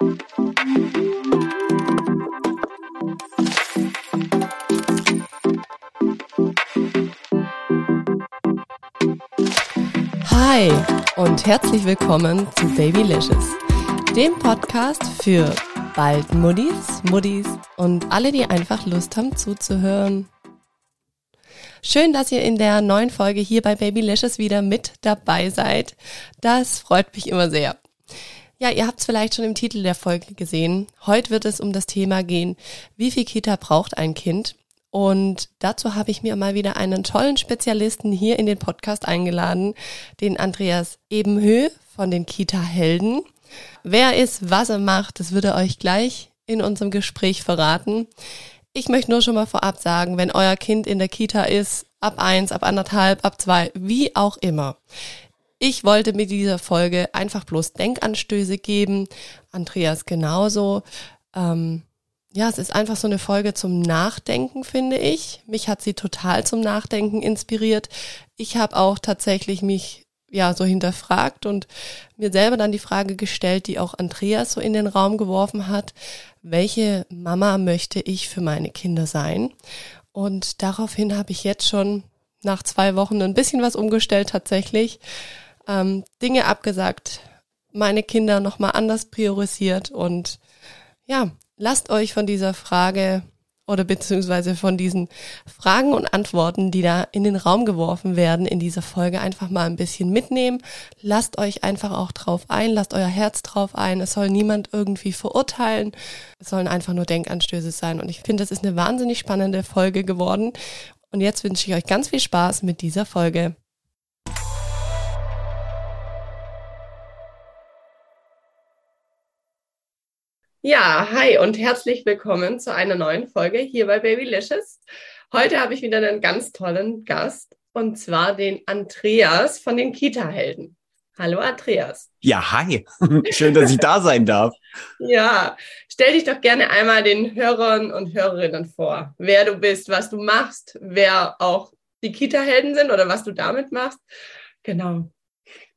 Hi und herzlich willkommen zu Babylicious, dem Podcast für bald Muddis, Muddis und alle, die einfach Lust haben zuzuhören. Schön, dass ihr in der neuen Folge hier bei Babylicious wieder mit dabei seid. Das freut mich immer sehr. Ja, ihr habt es vielleicht schon im Titel der Folge gesehen. Heute wird es um das Thema gehen, wie viel Kita braucht ein Kind? Und dazu habe ich mir mal wieder einen tollen Spezialisten hier in den Podcast eingeladen, den Andreas Ebenhö von den Kita-Helden. Wer ist, was er macht, das wird er euch gleich in unserem Gespräch verraten. Ich möchte nur schon mal vorab sagen, wenn euer Kind in der Kita ist, ab eins, ab anderthalb, ab zwei, wie auch immer. Ich wollte mit dieser Folge einfach bloß Denkanstöße geben. Andreas genauso. Ähm, ja, es ist einfach so eine Folge zum Nachdenken, finde ich. Mich hat sie total zum Nachdenken inspiriert. Ich habe auch tatsächlich mich ja so hinterfragt und mir selber dann die Frage gestellt, die auch Andreas so in den Raum geworfen hat, welche Mama möchte ich für meine Kinder sein? Und daraufhin habe ich jetzt schon nach zwei Wochen ein bisschen was umgestellt tatsächlich, ähm, Dinge abgesagt, meine Kinder nochmal anders priorisiert und ja, lasst euch von dieser Frage oder beziehungsweise von diesen Fragen und Antworten, die da in den Raum geworfen werden in dieser Folge, einfach mal ein bisschen mitnehmen. Lasst euch einfach auch drauf ein, lasst euer Herz drauf ein. Es soll niemand irgendwie verurteilen. Es sollen einfach nur Denkanstöße sein. Und ich finde, das ist eine wahnsinnig spannende Folge geworden. Und jetzt wünsche ich euch ganz viel Spaß mit dieser Folge. Ja, hi und herzlich willkommen zu einer neuen Folge hier bei Babylicious. Heute habe ich wieder einen ganz tollen Gast und zwar den Andreas von den Kita-Helden. Hallo Andreas. Ja, hi. Schön, dass ich da sein darf. Ja, stell dich doch gerne einmal den Hörern und Hörerinnen vor, wer du bist, was du machst, wer auch die Kita-Helden sind oder was du damit machst. Genau.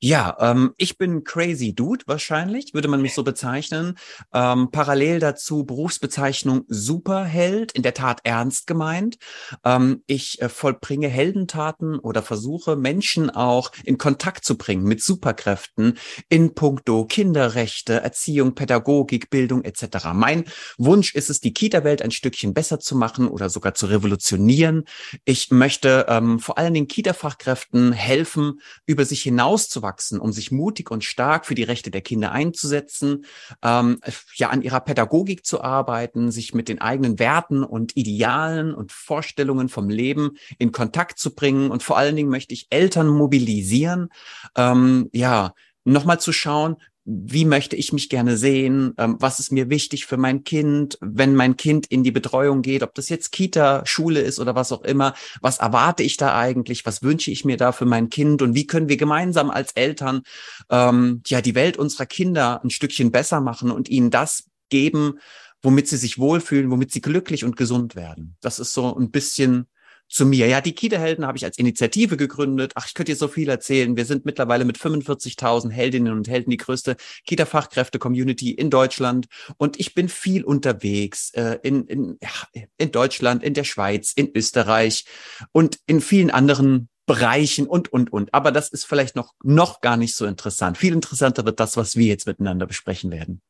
Ja, ähm, ich bin Crazy Dude wahrscheinlich, würde man mich so bezeichnen. Ähm, parallel dazu Berufsbezeichnung Superheld, in der Tat ernst gemeint. Ähm, ich äh, vollbringe Heldentaten oder versuche Menschen auch in Kontakt zu bringen mit Superkräften in puncto Kinderrechte, Erziehung, Pädagogik, Bildung etc. Mein Wunsch ist es, die Kita-Welt ein Stückchen besser zu machen oder sogar zu revolutionieren. Ich möchte ähm, vor allen Dingen Kita-Fachkräften helfen, über sich hinauszuwachsen heranzuwachsen, um sich mutig und stark für die Rechte der Kinder einzusetzen, ähm, ja an ihrer Pädagogik zu arbeiten, sich mit den eigenen Werten und Idealen und Vorstellungen vom Leben in Kontakt zu bringen. Und vor allen Dingen möchte ich Eltern mobilisieren, ähm, ja nochmal zu schauen, wie möchte ich mich gerne sehen, ähm, was ist mir wichtig für mein Kind, wenn mein Kind in die Betreuung geht, ob das jetzt Kita, Schule ist oder was auch immer, was erwarte ich da eigentlich, was wünsche ich mir da für mein Kind? Und wie können wir gemeinsam als Eltern ähm, ja die Welt unserer Kinder ein Stückchen besser machen und ihnen das geben, womit sie sich wohlfühlen, womit sie glücklich und gesund werden. Das ist so ein bisschen zu mir. Ja, die Kita-Helden habe ich als Initiative gegründet. Ach, ich könnte dir so viel erzählen. Wir sind mittlerweile mit 45.000 Heldinnen und Helden die größte Kita-Fachkräfte-Community in Deutschland. Und ich bin viel unterwegs äh, in, in, ja, in Deutschland, in der Schweiz, in Österreich und in vielen anderen Bereichen und, und, und. Aber das ist vielleicht noch, noch gar nicht so interessant. Viel interessanter wird das, was wir jetzt miteinander besprechen werden.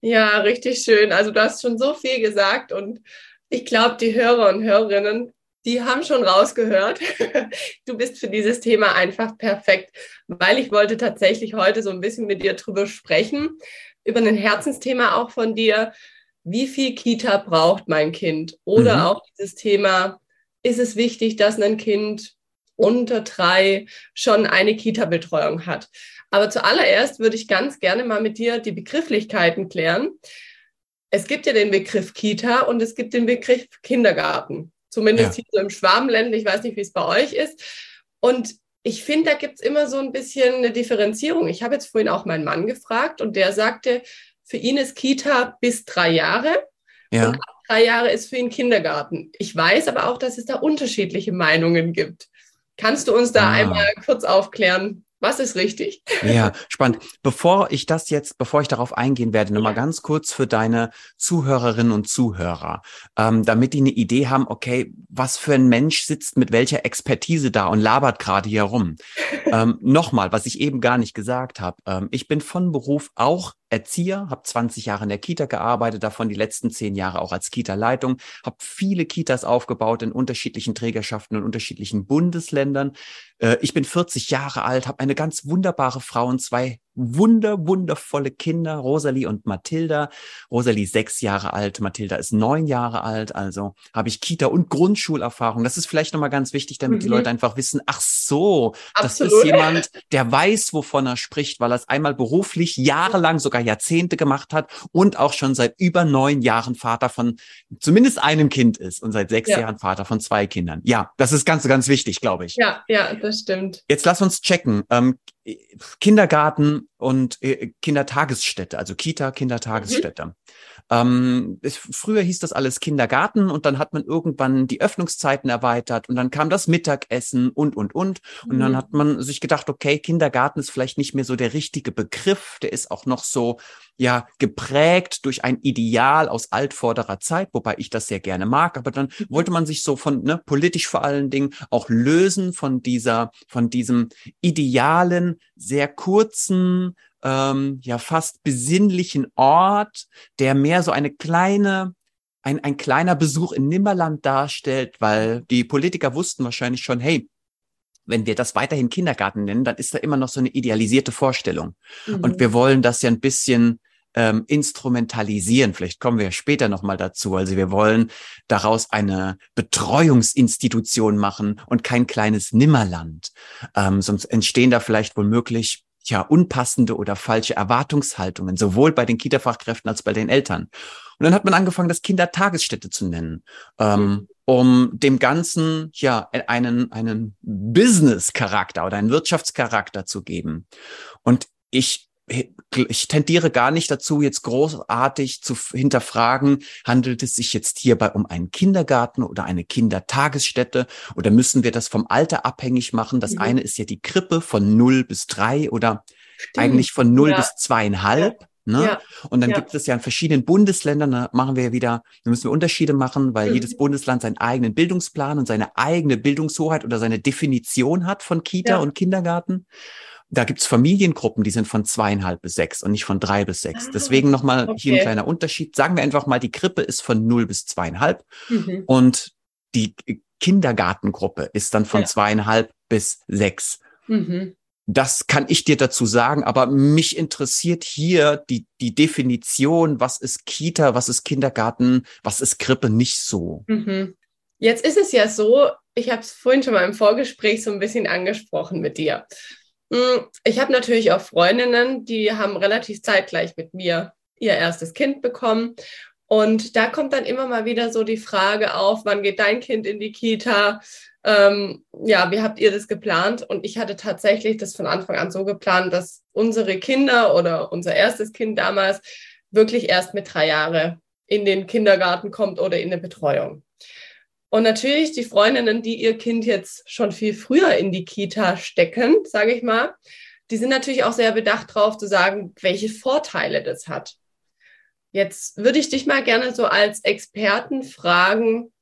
Ja, richtig schön. Also du hast schon so viel gesagt und ich glaube, die Hörer und Hörerinnen die haben schon rausgehört. Du bist für dieses Thema einfach perfekt, weil ich wollte tatsächlich heute so ein bisschen mit dir drüber sprechen, über ein Herzensthema auch von dir. Wie viel Kita braucht mein Kind? Oder mhm. auch dieses Thema, ist es wichtig, dass ein Kind unter drei schon eine Kita-Betreuung hat? Aber zuallererst würde ich ganz gerne mal mit dir die Begrifflichkeiten klären. Es gibt ja den Begriff Kita und es gibt den Begriff Kindergarten. Zumindest ja. hier so im Schwabenländle. Ich weiß nicht, wie es bei euch ist. Und ich finde, da gibt es immer so ein bisschen eine Differenzierung. Ich habe jetzt vorhin auch meinen Mann gefragt und der sagte, für ihn ist Kita bis drei Jahre. Ja. Und ab drei Jahre ist für ihn Kindergarten. Ich weiß aber auch, dass es da unterschiedliche Meinungen gibt. Kannst du uns da ah. einmal kurz aufklären, Was ist richtig? Ja, spannend. Bevor ich das jetzt, bevor ich darauf eingehen werde, nochmal ja. ganz kurz für deine Zuhörerinnen und Zuhörer, ähm, damit die eine Idee haben, okay, was für ein Mensch sitzt mit welcher Expertise da und labert gerade hier rum. ähm, nochmal, was ich eben gar nicht gesagt habe. Ähm, ich bin von Beruf auch Erzieher, habe 20 Jahre in der Kita gearbeitet, davon die letzten zehn Jahre auch als Kita-Leitung, habe viele Kitas aufgebaut in unterschiedlichen Trägerschaften und unterschiedlichen Bundesländern. Äh, ich bin 40 Jahre alt, habe eine ganz wunderbare Frau und zwei wunder, wundervolle Kinder, Rosalie und Mathilda. Rosalie sechs Jahre alt, Mathilda ist neun Jahre alt, also habe ich Kita- und Grundschulerfahrung. Das ist vielleicht nochmal ganz wichtig, damit mhm. die Leute einfach wissen, ach so, Absolut. das ist jemand, der weiß, wovon er spricht, weil er es einmal beruflich jahrelang, sogar Jahrzehnte gemacht hat und auch schon seit über neun Jahren Vater von zumindest einem Kind ist und seit sechs ja. Jahren Vater von zwei Kindern. Ja, das ist ganz, ganz wichtig, glaube ich. Ja, ja, das stimmt. Jetzt lass uns checken. Ähm, Kindergarten und äh, Kindertagesstätte, also Kita, Kindertagesstätte. Mhm. Ähm, es, früher hieß das alles Kindergarten und dann hat man irgendwann die Öffnungszeiten erweitert und dann kam das Mittagessen und, und, und. Und mhm. dann hat man sich gedacht, okay, Kindergarten ist vielleicht nicht mehr so der richtige Begriff. Der ist auch noch so, ja, geprägt durch ein Ideal aus altvorderer Zeit, wobei ich das sehr gerne mag. Aber dann mhm. wollte man sich so von, ne, politisch vor allen Dingen auch lösen von dieser, von diesem idealen, sehr kurzen, ähm, ja fast besinnlichen Ort, der mehr so eine kleine ein, ein kleiner Besuch in Nimmerland darstellt, weil die Politiker wussten wahrscheinlich schon, hey, wenn wir das weiterhin Kindergarten nennen, dann ist da immer noch so eine idealisierte Vorstellung. Mhm. Und wir wollen das ja ein bisschen ähm, instrumentalisieren. Vielleicht kommen wir später nochmal dazu. Also wir wollen daraus eine Betreuungsinstitution machen und kein kleines Nimmerland. Ähm, sonst entstehen da vielleicht womöglich ja, unpassende oder falsche Erwartungshaltungen, sowohl bei den Kita-Fachkräften als bei den Eltern. Und dann hat man angefangen, das Kindertagesstätte zu nennen, ähm, um dem Ganzen ja einen, einen Business-Charakter oder einen Wirtschaftscharakter zu geben. Und ich ich tendiere gar nicht dazu, jetzt großartig zu hinterfragen, handelt es sich jetzt hierbei um einen Kindergarten oder eine Kindertagesstätte oder müssen wir das vom Alter abhängig machen? Das mhm. eine ist ja die Krippe von null bis drei oder Stimmt. eigentlich von null ja. bis zweieinhalb. Ja. Ne? Ja. Und dann ja. gibt es ja in verschiedenen Bundesländern, da machen wir ja wieder, da müssen wir Unterschiede machen, weil mhm. jedes Bundesland seinen eigenen Bildungsplan und seine eigene Bildungshoheit oder seine Definition hat von Kita ja. und Kindergarten da gibt's Familiengruppen, die sind von zweieinhalb bis sechs und nicht von drei bis sechs. Ah, Deswegen nochmal okay. hier ein kleiner Unterschied. Sagen wir einfach mal, die Krippe ist von null bis zweieinhalb mhm. und die Kindergartengruppe ist dann von ja. zweieinhalb bis sechs. Mhm. Das kann ich dir dazu sagen, aber mich interessiert hier die, die Definition, was ist Kita, was ist Kindergarten, was ist Krippe nicht so. Mhm. Jetzt ist es ja so, ich habe es vorhin schon mal im Vorgespräch so ein bisschen angesprochen mit dir. Hm, ich habe natürlich auch Freundinnen, die haben relativ zeitgleich mit mir ihr erstes Kind bekommen. Und da kommt dann immer mal wieder so die Frage auf, wann geht dein Kind in die Kita? Ähm, ja, wie habt ihr das geplant? Und ich hatte tatsächlich das von Anfang an so geplant, dass unsere Kinder oder unser erstes Kind damals wirklich erst mit drei Jahren in den Kindergarten kommt oder in eine Betreuung. Und natürlich die Freundinnen, die ihr Kind jetzt schon viel früher in die Kita stecken, sage ich mal, die sind natürlich auch sehr bedacht darauf zu sagen, welche Vorteile das hat. Jetzt würde ich dich mal gerne so als Experten fragen,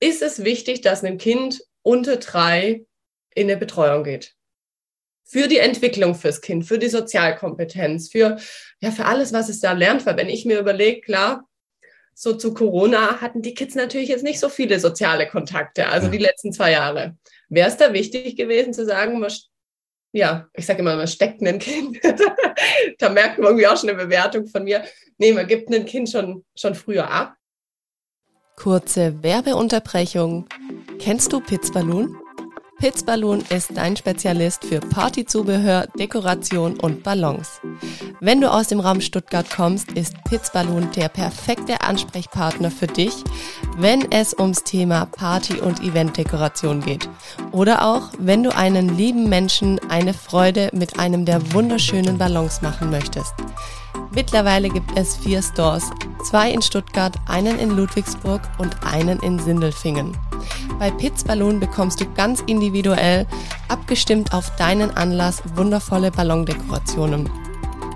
ist es wichtig, dass ein Kind unter drei in eine Betreuung geht? Für die Entwicklung fürs Kind, für die Sozialkompetenz, für, ja, für alles, was es da lernt. Weil wenn ich mir überlege, klar, so zu Corona hatten die Kids natürlich jetzt nicht so viele soziale Kontakte, also ja. die letzten zwei Jahre. Wäre es da wichtig gewesen zu sagen, man, ja, ich sage immer, man steckt ein Kind. da merkt man irgendwie auch schon eine Bewertung von mir. Nee, man gibt ein Kind schon, schon früher ab. Kurze Werbeunterbrechung. Kennst du Pizzballoon? Pitzballoon ist dein Spezialist für Partyzubehör, Dekoration und Ballons. Wenn du aus dem Raum Stuttgart kommst, ist Pitzballoon der perfekte Ansprechpartner für dich, wenn es ums Thema Party- und Eventdekoration geht. Oder auch, wenn du einen lieben Menschen eine Freude mit einem der wunderschönen Ballons machen möchtest. Mittlerweile gibt es vier Stores, zwei in Stuttgart, einen in Ludwigsburg und einen in Sindelfingen. Bei Piz Ballon bekommst du ganz individuell, abgestimmt auf deinen Anlass, wundervolle Ballondekorationen.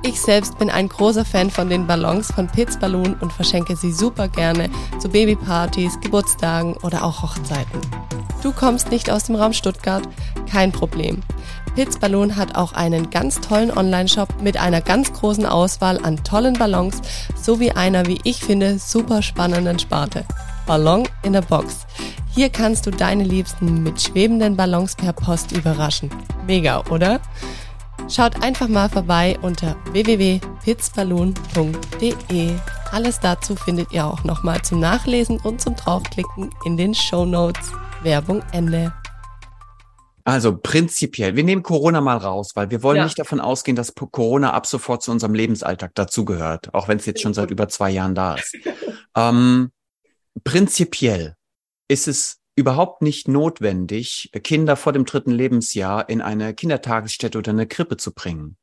Ich selbst bin ein großer Fan von den Ballons von Piz Balloon und verschenke sie super gerne zu Babypartys, Geburtstagen oder auch Hochzeiten. Du kommst nicht aus dem Raum Stuttgart? Kein Problem. Piz Balloon hat auch einen ganz tollen Online-Shop mit einer ganz großen Auswahl an tollen Ballons sowie einer, wie ich finde, super spannenden Sparte. Ballon in a Box. Hier kannst du deine Liebsten mit schwebenden Ballons per Post überraschen. Mega, oder? Schaut einfach mal vorbei unter www.pitzballoon.de. Alles dazu findet ihr auch nochmal zum Nachlesen und zum Draufklicken in den Show Notes. Werbung Ende. Also prinzipiell, wir nehmen Corona mal raus, weil wir wollen ja. nicht davon ausgehen, dass Corona ab sofort zu unserem Lebensalltag dazugehört, auch wenn es jetzt schon seit über zwei Jahren da ist. ähm, prinzipiell ist es überhaupt nicht notwendig, Kinder vor dem dritten Lebensjahr in eine Kindertagesstätte oder eine Krippe zu bringen.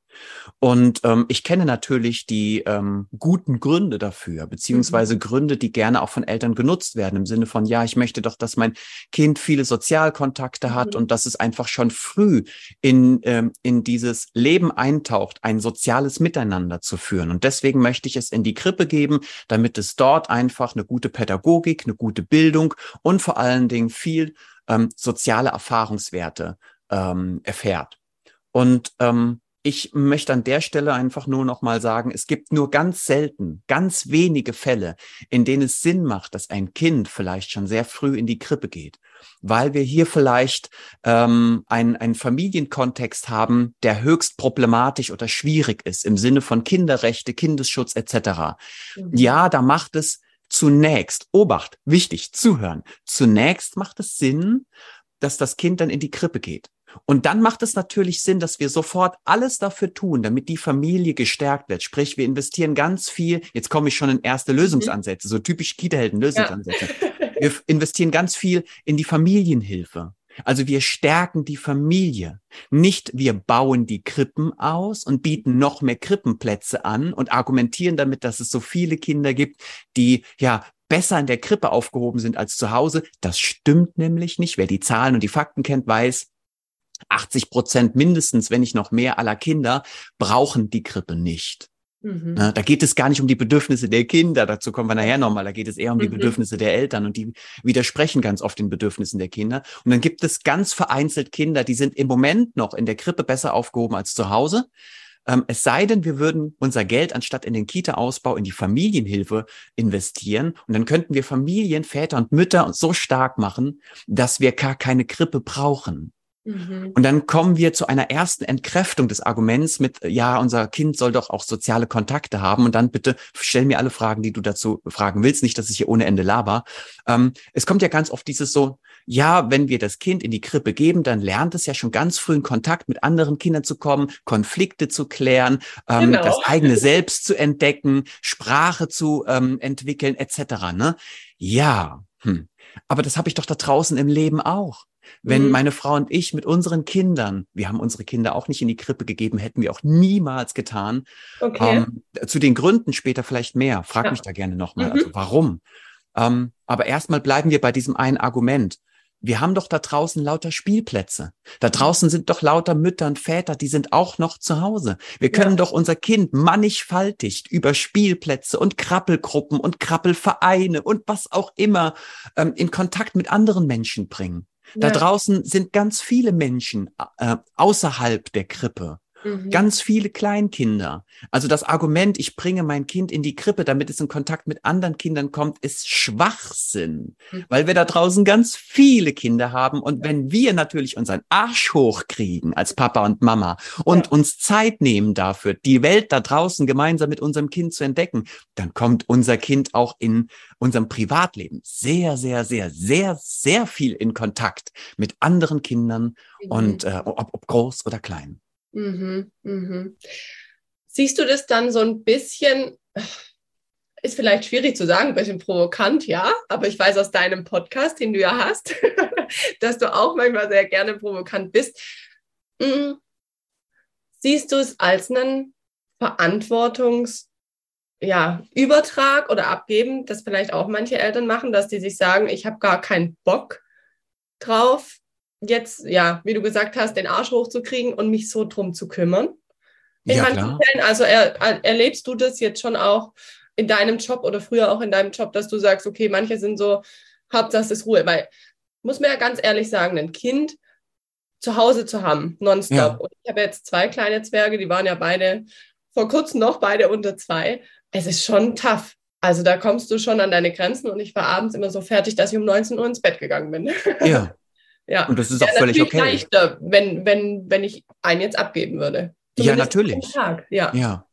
Und ähm, ich kenne natürlich die ähm, guten Gründe dafür, beziehungsweise mhm. Gründe, die gerne auch von Eltern genutzt werden, im Sinne von, ja, ich möchte doch, dass mein Kind viele Sozialkontakte hat mhm. und dass es einfach schon früh in, ähm, in dieses Leben eintaucht, ein soziales Miteinander zu führen. Und deswegen möchte ich es in die Krippe geben, damit es dort einfach eine gute Pädagogik, eine gute Bildung und vor allen Dingen viel ähm, soziale Erfahrungswerte ähm, erfährt. Und ähm, ich möchte an der Stelle einfach nur noch mal sagen, es gibt nur ganz selten, ganz wenige Fälle, in denen es Sinn macht, dass ein Kind vielleicht schon sehr früh in die Krippe geht, weil wir hier vielleicht ähm, einen, einen Familienkontext haben, der höchst problematisch oder schwierig ist im Sinne von Kinderrechte, Kindesschutz etc. Mhm. Ja, da macht es zunächst, Obacht, wichtig, zuhören, zunächst macht es Sinn, dass das Kind dann in die Krippe geht. Und dann macht es natürlich Sinn, dass wir sofort alles dafür tun, damit die Familie gestärkt wird. Sprich, wir investieren ganz viel. Jetzt komme ich schon in erste mhm. Lösungsansätze, so typisch Kita-Helden-Lösungsansätze. Ja. Wir investieren ganz viel in die Familienhilfe. Also wir stärken die Familie. Nicht wir bauen die Krippen aus und bieten noch mehr Krippenplätze an und argumentieren damit, dass es so viele Kinder gibt, die ja besser in der Krippe aufgehoben sind als zu Hause. Das stimmt nämlich nicht. Wer die Zahlen und die Fakten kennt, weiß, 80 Prozent mindestens, wenn nicht noch mehr aller Kinder brauchen die Krippe nicht. Mhm. Da geht es gar nicht um die Bedürfnisse der Kinder, dazu kommen wir nachher nochmal, da geht es eher um die mhm. Bedürfnisse der Eltern und die widersprechen ganz oft den Bedürfnissen der Kinder. Und dann gibt es ganz vereinzelt Kinder, die sind im Moment noch in der Krippe besser aufgehoben als zu Hause. Ähm, es sei denn, wir würden unser Geld anstatt in den Kita-Ausbau in die Familienhilfe investieren und dann könnten wir Familien, Väter und Mütter so stark machen, dass wir gar keine Krippe brauchen. Mhm. Und dann kommen wir zu einer ersten Entkräftung des Arguments mit, ja, unser Kind soll doch auch soziale Kontakte haben. Und dann bitte stell mir alle Fragen, die du dazu fragen willst. Nicht, dass ich hier ohne Ende laber. Ähm, es kommt ja ganz oft dieses so, ja, wenn wir das Kind in die Krippe geben, dann lernt es ja schon ganz früh in Kontakt mit anderen Kindern zu kommen, Konflikte zu klären, ähm, genau. das eigene Selbst zu entdecken, Sprache zu ähm, entwickeln, etc. Ne? Ja, hm. aber das habe ich doch da draußen im Leben auch. Wenn mhm. meine Frau und ich mit unseren Kindern, wir haben unsere Kinder auch nicht in die Krippe gegeben, hätten wir auch niemals getan. Okay. Ähm, zu den Gründen später vielleicht mehr. Frag ja. mich da gerne nochmal. Mhm. Also warum? Ähm, aber erstmal bleiben wir bei diesem einen Argument. Wir haben doch da draußen lauter Spielplätze. Da draußen sind doch lauter Mütter und Väter, die sind auch noch zu Hause. Wir können ja. doch unser Kind mannigfaltig über Spielplätze und Krabbelgruppen und Krabbelvereine und was auch immer ähm, in Kontakt mit anderen Menschen bringen. Da draußen sind ganz viele Menschen äh, außerhalb der Krippe. Mhm. Ganz viele Kleinkinder. Also das Argument, ich bringe mein Kind in die Krippe, damit es in Kontakt mit anderen Kindern kommt, ist Schwachsinn, mhm. weil wir da draußen ganz viele Kinder haben. Und wenn wir natürlich unseren Arsch hochkriegen als Papa und Mama und ja. uns Zeit nehmen dafür, die Welt da draußen gemeinsam mit unserem Kind zu entdecken, dann kommt unser Kind auch in unserem Privatleben sehr, sehr, sehr, sehr, sehr viel in Kontakt mit anderen Kindern mhm. und äh, ob, ob groß oder klein. Mhm, mhm. Siehst du das dann so ein bisschen, ist vielleicht schwierig zu sagen, ein bisschen provokant, ja, aber ich weiß aus deinem Podcast, den du ja hast, dass du auch manchmal sehr gerne provokant bist. Mhm. Siehst du es als einen Verantwortungs- ja, oder Abgeben, das vielleicht auch manche Eltern machen, dass die sich sagen, ich habe gar keinen Bock, drauf, jetzt, ja, wie du gesagt hast, den Arsch hochzukriegen und mich so drum zu kümmern. In ja, manchen Fällen, also er, erlebst du das jetzt schon auch in deinem Job oder früher auch in deinem Job, dass du sagst, okay, manche sind so, Hauptsache es ist Ruhe, weil, muss man ja ganz ehrlich sagen, ein Kind zu Hause zu haben, nonstop. Ja. Und ich habe jetzt zwei kleine Zwerge, die waren ja beide vor kurzem noch beide unter zwei. Es ist schon tough. Also da kommst du schon an deine Grenzen und ich war abends immer so fertig, dass ich um 19 Uhr ins Bett gegangen bin. Ja. ja. Und das ist auch ja, völlig okay. leichter, wenn, wenn, wenn ich einen jetzt abgeben würde. Zumindest ja, natürlich. Ja. ja.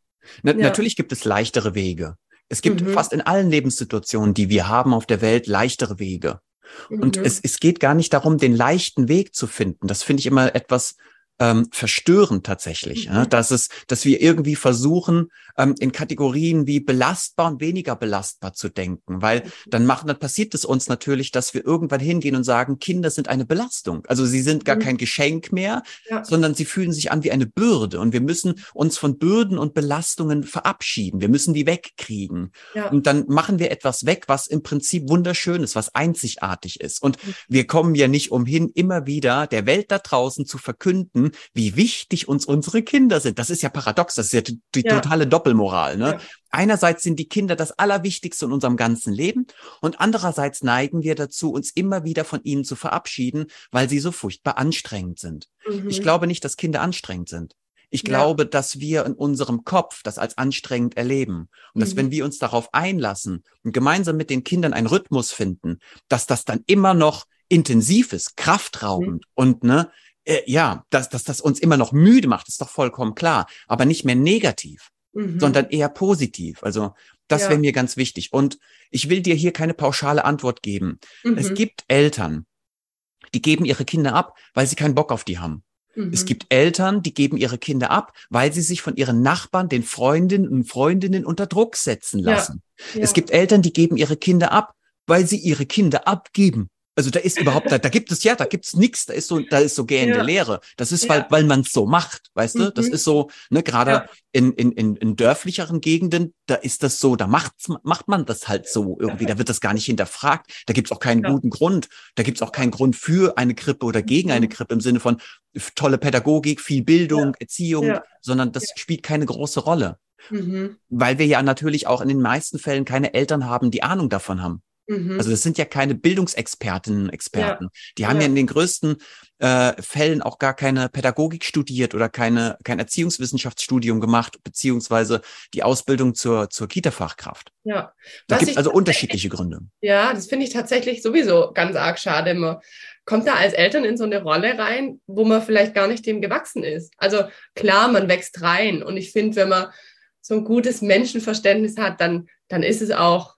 Na, ja. Natürlich gibt es leichtere Wege. Es gibt mhm. fast in allen Lebenssituationen, die wir haben auf der Welt, leichtere Wege. Und mhm. es, es geht gar nicht darum, den leichten Weg zu finden. Das finde ich immer etwas ähm, verstörend tatsächlich, mhm. ja, dass es, dass wir irgendwie versuchen, ähm, in Kategorien wie belastbar und weniger belastbar zu denken, weil mhm. dann machen, dann passiert es uns natürlich, dass wir irgendwann hingehen und sagen, Kinder sind eine Belastung. Also sie sind gar mhm. kein Geschenk mehr, ja. sondern sie fühlen sich an wie eine Bürde und wir müssen uns von Bürden und Belastungen verabschieden. Wir müssen die wegkriegen. Ja. Und dann machen wir etwas weg, was im Prinzip wunderschön ist, was einzigartig ist. Und mhm. wir kommen ja nicht umhin, immer wieder der Welt da draußen zu verkünden, haben, wie wichtig uns unsere Kinder sind. Das ist ja paradox, das ist ja die, ja. totale Doppelmoral. Ne? Ja. Einerseits sind die Kinder das Allerwichtigste in unserem ganzen Leben und andererseits neigen wir dazu, uns immer wieder von ihnen zu verabschieden, weil sie so furchtbar anstrengend sind. Mhm. Ich glaube nicht, dass Kinder anstrengend sind. Ich ja. glaube, dass wir in unserem Kopf das als anstrengend erleben und dass mhm. wenn wir uns darauf einlassen und gemeinsam mit den Kindern einen Rhythmus finden, dass das dann immer noch intensiv ist, kraftraubend mhm. und ne, äh, ja, dass, dass das uns immer noch müde macht, ist doch vollkommen klar, aber nicht mehr negativ, mhm. sondern eher positiv. Also das ja. wäre mir ganz wichtig. Und ich will dir hier keine pauschale Antwort geben. Mhm. Es gibt Eltern, die geben ihre Kinder ab, weil sie keinen Bock auf die haben. Mhm. Es gibt Eltern, die geben ihre Kinder ab, weil sie sich von ihren Nachbarn, den Freundinnen und Freundinnen unter Druck setzen lassen. Ja. Ja. Es gibt Eltern, die geben ihre Kinder ab, weil sie ihre Kinder abgeben. Also da ist überhaupt, da, da gibt es ja, da gibt es nichts, da ist so, da ist so gähende ja. Leere. Das ist, weil, ja. weil man es so macht, weißt du? Das mhm. ist so, ne, gerade ja. in, in, in, in dörflicheren Gegenden, da ist das so, da macht's, macht man das halt so irgendwie, da wird das gar nicht hinterfragt, da gibt's auch keinen guten Grund, da gibt's auch keinen Grund für eine Krippe oder gegen mhm. eine Krippe im Sinne von tolle Pädagogik, viel Bildung, Erziehung, sondern das spielt keine große Rolle. Mhm. Weil wir ja natürlich auch in den meisten Fällen keine Eltern haben, die Ahnung davon haben. Mhm. Also das sind ja keine Bildungsexpertinnen, Experten. Ja. Die haben ja. ja. in den größten äh, Fällen auch gar keine Pädagogik studiert oder keine kein Erziehungswissenschaftsstudium gemacht, beziehungsweise die Ausbildung zur zur Kita-Fachkraft. Ja. Da gibt es also unterschiedliche Gründe. Ja, das finde ich tatsächlich sowieso ganz arg schade. Man kommt da als Eltern in so eine Rolle rein, wo man vielleicht gar nicht dem gewachsen ist. Also klar, man wächst rein. Und ich finde, wenn man so ein gutes Menschenverständnis hat, dann, dann ist es auch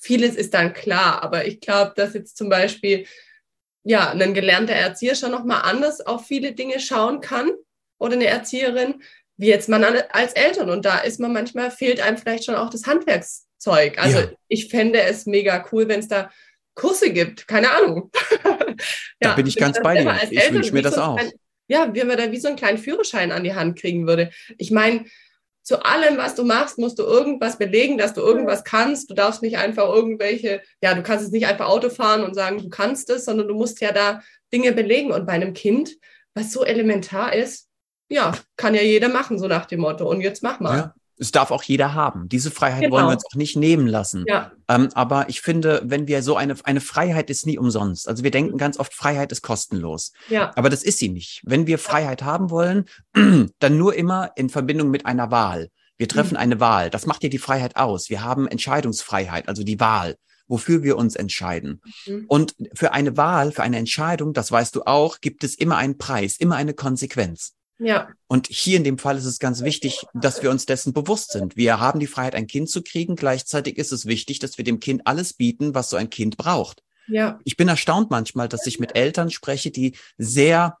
vieles ist dann klar, aber ich glaube, dass jetzt zum Beispiel ja ein gelernter Erzieher schon noch mal anders auf viele Dinge schauen kann oder eine Erzieherin, wie jetzt man als Eltern. Und da ist man manchmal fehlt einem vielleicht schon auch das Handwerkszeug. Also ja. ich fände es mega cool, wenn es da Kurse gibt. Keine Ahnung. da ja, bin ich ganz bei dir. Ich wünsche mir das so auch. Klein, ja, wie man da wie so einen kleinen Führerschein an die Hand kriegen würde. Ich meine, zu allem, was du machst, musst du irgendwas belegen, dass du irgendwas kannst. Du darfst nicht einfach irgendwelche, ja, du kannst es nicht einfach Auto fahren und sagen, du kannst es, sondern du musst ja da Dinge belegen. Und bei einem Kind, was so elementar ist, ja, kann ja jeder machen, so nach dem Motto. Und jetzt mach mal. Ja. Es darf auch jeder haben. Diese Freiheit genau. wollen wir uns auch nicht nehmen lassen. Ja. Ähm, aber ich finde, wenn wir so eine, eine Freiheit ist nie umsonst. Also wir denken ganz oft, Freiheit ist kostenlos. Ja. Aber das ist sie nicht. Wenn wir Freiheit haben wollen, dann nur immer in Verbindung mit einer Wahl. Wir treffen mhm. eine Wahl. Das macht ja die Freiheit aus. Wir haben Entscheidungsfreiheit, also die Wahl wofür wir uns entscheiden. Mhm. Und für eine Wahl, für eine Entscheidung, das weißt du auch, gibt es immer einen Preis, immer eine Konsequenz. Ja. Und hier in dem Fall ist es ganz wichtig, dass wir uns dessen bewusst sind. Wir haben die Freiheit, ein Kind zu kriegen. Gleichzeitig ist es wichtig, dass wir dem Kind alles bieten, was so ein Kind braucht. Ja. Ich bin erstaunt manchmal, dass ich mit Eltern spreche, die sehr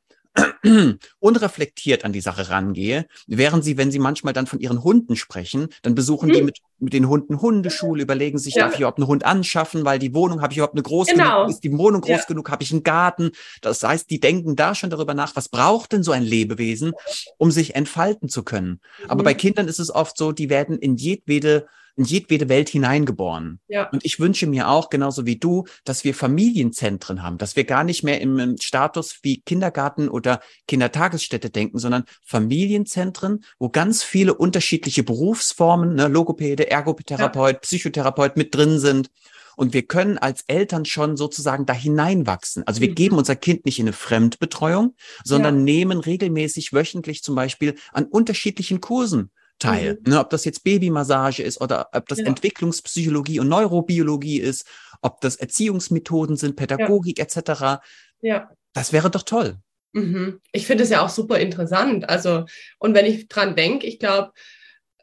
unreflektiert an die Sache rangehe, während sie, wenn sie manchmal dann von ihren Hunden sprechen, dann besuchen mhm. die mit mit den Hunden Hundeschule, überlegen sich, ja. darf ich überhaupt einen Hund anschaffen, weil die Wohnung, habe ich überhaupt eine groß genau. genug, ist die Wohnung groß ja. genug, habe ich einen Garten. Das heißt, die denken da schon darüber nach, was braucht denn so ein Lebewesen, um sich entfalten zu können. Mhm. Aber bei Kindern ist es oft so, die werden in jedwede in jedwede Welt hineingeboren. Ja. Und ich wünsche mir auch, genauso wie du, dass wir Familienzentren haben, dass wir gar nicht mehr im Status wie Kindergarten oder Kindertagesstätte denken, sondern Familienzentren, wo ganz viele unterschiedliche Berufsformen, ne, Logopäde, Ergotherapeut, ja. Psychotherapeut mit drin sind. Und wir können als Eltern schon sozusagen da hineinwachsen. Also wir mhm. geben unser Kind nicht in eine Fremdbetreuung, sondern ja. nehmen regelmäßig wöchentlich zum Beispiel an unterschiedlichen Kursen Teil. Mhm. Ne, ob das jetzt Babymassage ist oder ob das ja. Entwicklungspsychologie und Neurobiologie ist, ob das Erziehungsmethoden sind, Pädagogik ja. etc. Ja. Das wäre doch toll. Mhm. Ich finde es ja auch super interessant. Also, und wenn ich dran denke, ich glaube,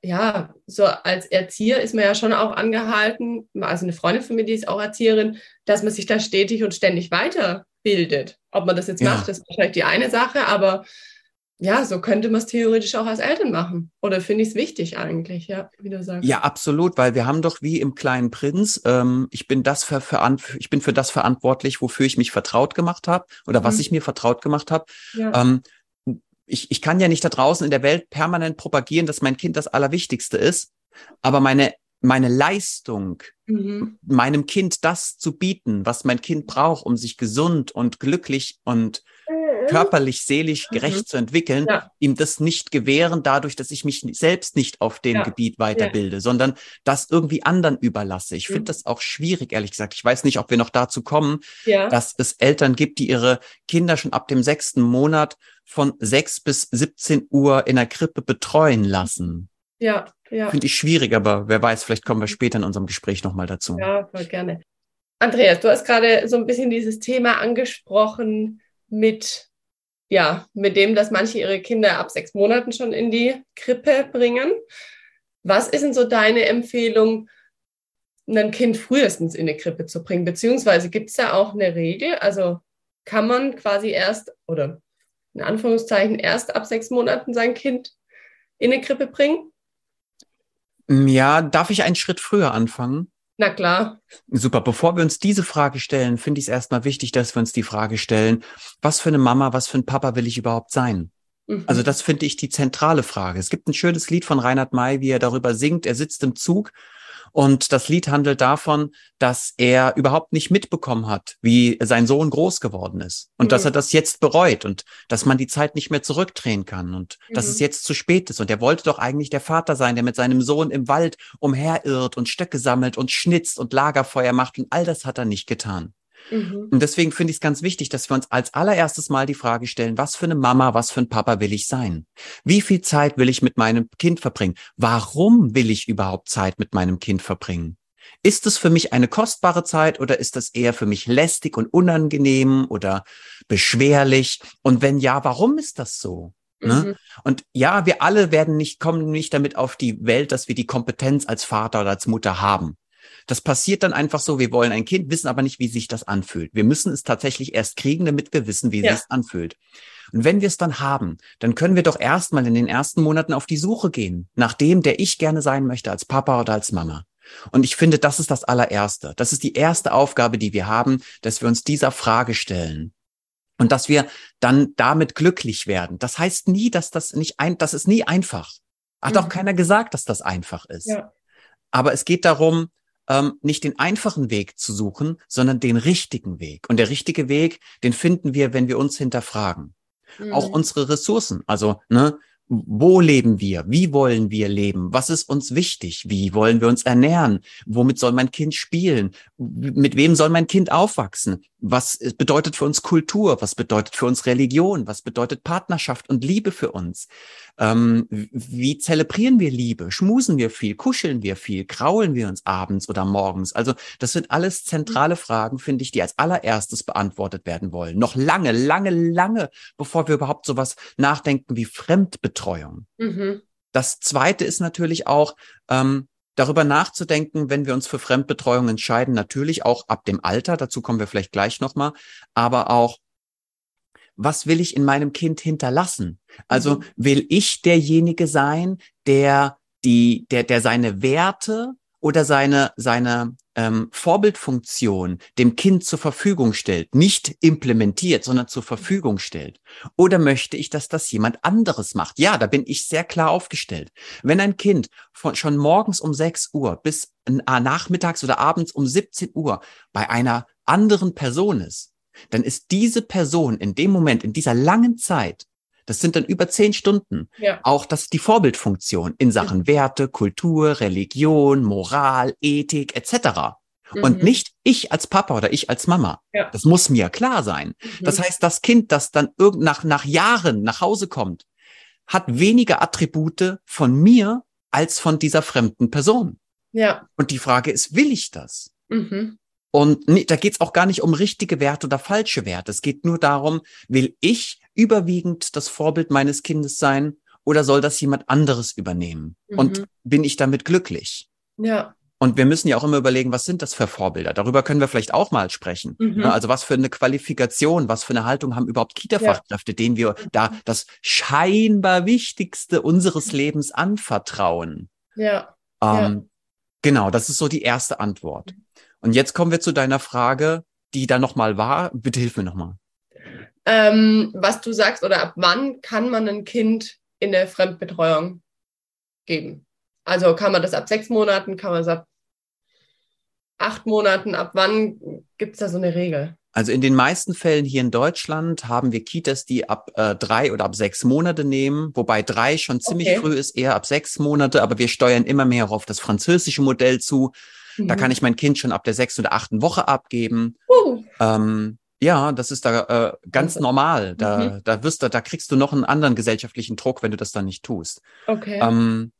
ja, so als Erzieher ist man ja schon auch angehalten, also eine Freundin von mir, die ist auch Erzieherin, dass man sich da stetig und ständig weiterbildet. Ob man das jetzt ja. macht, ist wahrscheinlich die eine Sache, aber ja, so könnte man es theoretisch auch als Eltern machen. Oder finde ich es wichtig eigentlich, ja, wie du sagst. Ja, absolut, weil wir haben doch wie im kleinen Prinz, ähm, ich bin das für, für ich bin für das verantwortlich, wofür ich mich vertraut gemacht habe oder was mhm. ich mir vertraut gemacht habe. Ja. Ähm, ich, ich kann ja nicht da draußen in der Welt permanent propagieren, dass mein Kind das Allerwichtigste ist, aber meine meine Leistung, mhm. meinem Kind das zu bieten, was mein Kind braucht, um sich gesund und glücklich und körperlich, seelisch mhm. gerecht mhm. zu entwickeln, ja. ihm das nicht gewähren, dadurch, dass ich mich selbst nicht auf dem ja. Gebiet weiterbilde, ja. sondern das irgendwie anderen überlasse. Ich mhm. finde das auch schwierig, ehrlich gesagt. Ich weiß nicht, ob wir noch dazu kommen, dass es Eltern gibt, die ihre Kinder schon ab dem sechsten Monat von sechs bis 17 Uhr in der Krippe betreuen lassen. Ja, ja. Finde ich schwierig, aber wer weiß, vielleicht kommen wir später in unserem Gespräch nochmal dazu. Ja, voll gerne. Andreas, du hast gerade so ein bisschen dieses Thema angesprochen mit ja, mit dem, dass manche ihre Kinder ab sechs Monaten schon in die Krippe bringen. Was ist denn so deine Empfehlung, ein Kind frühestens in die Krippe zu bringen? Beziehungsweise gibt es da auch eine Regel? Also kann man quasi erst oder in Anführungszeichen erst ab sechs Monaten sein Kind in die Krippe bringen? Ja, darf ich einen Schritt früher anfangen? Na klar. Super. Bevor wir uns diese Frage stellen, finde ich es erstmal wichtig, dass wir uns die Frage stellen, was für eine Mama, was für ein Papa will ich überhaupt sein? Mhm. Also das finde ich die zentrale Frage. Es gibt ein schönes Lied von Reinhard May, wie er darüber singt. Er sitzt im Zug und das Lied handelt davon, dass er überhaupt nicht mitbekommen hat, wie sein Sohn groß geworden ist und mhm. dass er das jetzt bereut und dass man die Zeit nicht mehr zurückdrehen kann und mhm. dass es jetzt zu spät ist. Und er wollte doch eigentlich der Vater sein, der mit seinem Sohn im Wald umherirrt und Stöcke sammelt und schnitzt und Lagerfeuer macht und all das hat er nicht getan. Mhm. Und deswegen finde ich es ganz wichtig, dass wir uns als allererstes mal die Frage stellen, was für eine Mama, was für ein Papa will ich sein? Wie viel Zeit will ich mit meinem Kind verbringen? Warum will ich überhaupt Zeit mit meinem Kind verbringen? Ist es für mich eine kostbare Zeit oder ist das eher für mich lästig und unangenehm oder beschwerlich? Und wenn ja, warum ist das so? Ne? Mhm. Und ja, wir alle werden nicht, kommen nicht damit auf die Welt, dass wir die Kompetenz als Vater oder als Mutter haben. Das passiert dann einfach so, wir wollen ein Kind, wissen aber nicht, wie sich das anfühlt. Wir müssen es tatsächlich erst kriegen, damit wir wissen, wie ja. sich es anfühlt. Und wenn wir es dann haben, dann können wir doch erstmal in den ersten Monaten auf die Suche gehen, nach dem, der ich gerne sein möchte, als Papa oder als Mama. Und ich finde, das ist das allererste. Das ist die erste Aufgabe, die wir haben, dass wir uns dieser Frage stellen. Und dass wir dann damit glücklich werden. Das heißt nie, dass das nicht ein, das ist nie einfach. Hat mhm. auch keiner gesagt, dass das einfach ist. Ja. Aber es geht darum, ähm, nicht den einfachen Weg zu suchen, sondern den richtigen Weg. Und der richtige Weg, den finden wir, wenn wir uns hinterfragen. Mhm. Auch unsere Ressourcen. Also, ne, wo leben wir? Wie wollen wir leben? Was ist uns wichtig? Wie wollen wir uns ernähren? Womit soll mein Kind spielen? Mit wem soll mein Kind aufwachsen? Was bedeutet für uns Kultur? Was bedeutet für uns Religion? Was bedeutet Partnerschaft und Liebe für uns? Ähm, wie zelebrieren wir Liebe? Schmusen wir viel? Kuscheln wir viel? Kraulen wir uns abends oder morgens? Also das sind alles zentrale Fragen, finde ich, die als allererstes beantwortet werden wollen. Noch lange, lange, lange, bevor wir überhaupt sowas nachdenken wie Fremdbetreuung. Mhm. Das Zweite ist natürlich auch, ähm, darüber nachzudenken, wenn wir uns für Fremdbetreuung entscheiden, natürlich auch ab dem Alter, dazu kommen wir vielleicht gleich nochmal, aber auch, was will ich in meinem Kind hinterlassen? Also mhm. will ich derjenige sein, der die, der, der seine Werte oder seine, seine ähm, Vorbildfunktion dem Kind zur Verfügung stellt, nicht implementiert, sondern zur Verfügung stellt? Oder möchte ich, dass das jemand anderes macht? Ja, da bin ich sehr klar aufgestellt. Wenn ein Kind von, schon morgens um 6 Uhr bis äh, nachmittags oder abends um 17 Uhr bei einer anderen Person ist, dann ist diese Person in dem Moment, in dieser langen Zeit, das sind dann über zehn Stunden. Ja. Auch das die Vorbildfunktion in Sachen mhm. Werte, Kultur, Religion, Moral, Ethik etc. Mhm. Und nicht ich als Papa oder ich als Mama. Ja. Das muss mir klar sein. Mhm. Das heißt, das Kind, das dann irgend nach, nach Jahren nach Hause kommt, hat weniger Attribute von mir als von dieser fremden Person. Ja. Und die Frage ist, will ich das? Mhm. Und nee, da geht's auch gar nicht um richtige Werte oder falsche Werte. Es geht nur darum, will ich überwiegend das Vorbild meines Kindes sein oder soll das jemand anderes übernehmen? Mhm. Und bin ich damit glücklich? Ja. Und wir müssen ja auch immer überlegen, was sind das für Vorbilder? Darüber können wir vielleicht auch mal sprechen. Mhm. Ne, also was für eine Qualifikation, was für eine Haltung haben überhaupt Kita-Fachkräfte, ja. denen wir da das scheinbar Wichtigste unseres Lebens anvertrauen? Ja. Ähm, ja. Genau, das ist so die erste Antwort. Und jetzt kommen wir zu deiner Frage, die da nochmal war. Bitte hilf mir nochmal. Ähm, was du sagst oder ab wann kann man ein Kind in der Fremdbetreuung geben? Also kann man das ab sechs Monaten, kann man es ab acht Monaten, ab wann gibt es da so eine Regel? Also in den meisten Fällen hier in Deutschland haben wir Kitas, die ab äh, drei oder ab sechs Monate nehmen, wobei drei schon ziemlich okay. früh ist, eher ab sechs Monate, aber wir steuern immer mehr auf das französische Modell zu. Mhm. Da kann ich mein Kind schon ab der sechsten oder achten Woche abgeben. Uh. Ähm, ja, das ist da äh, ganz also. normal. Da, mhm. da wirst du, da kriegst du noch einen anderen gesellschaftlichen Druck, wenn du das dann nicht tust. Okay. Ähm,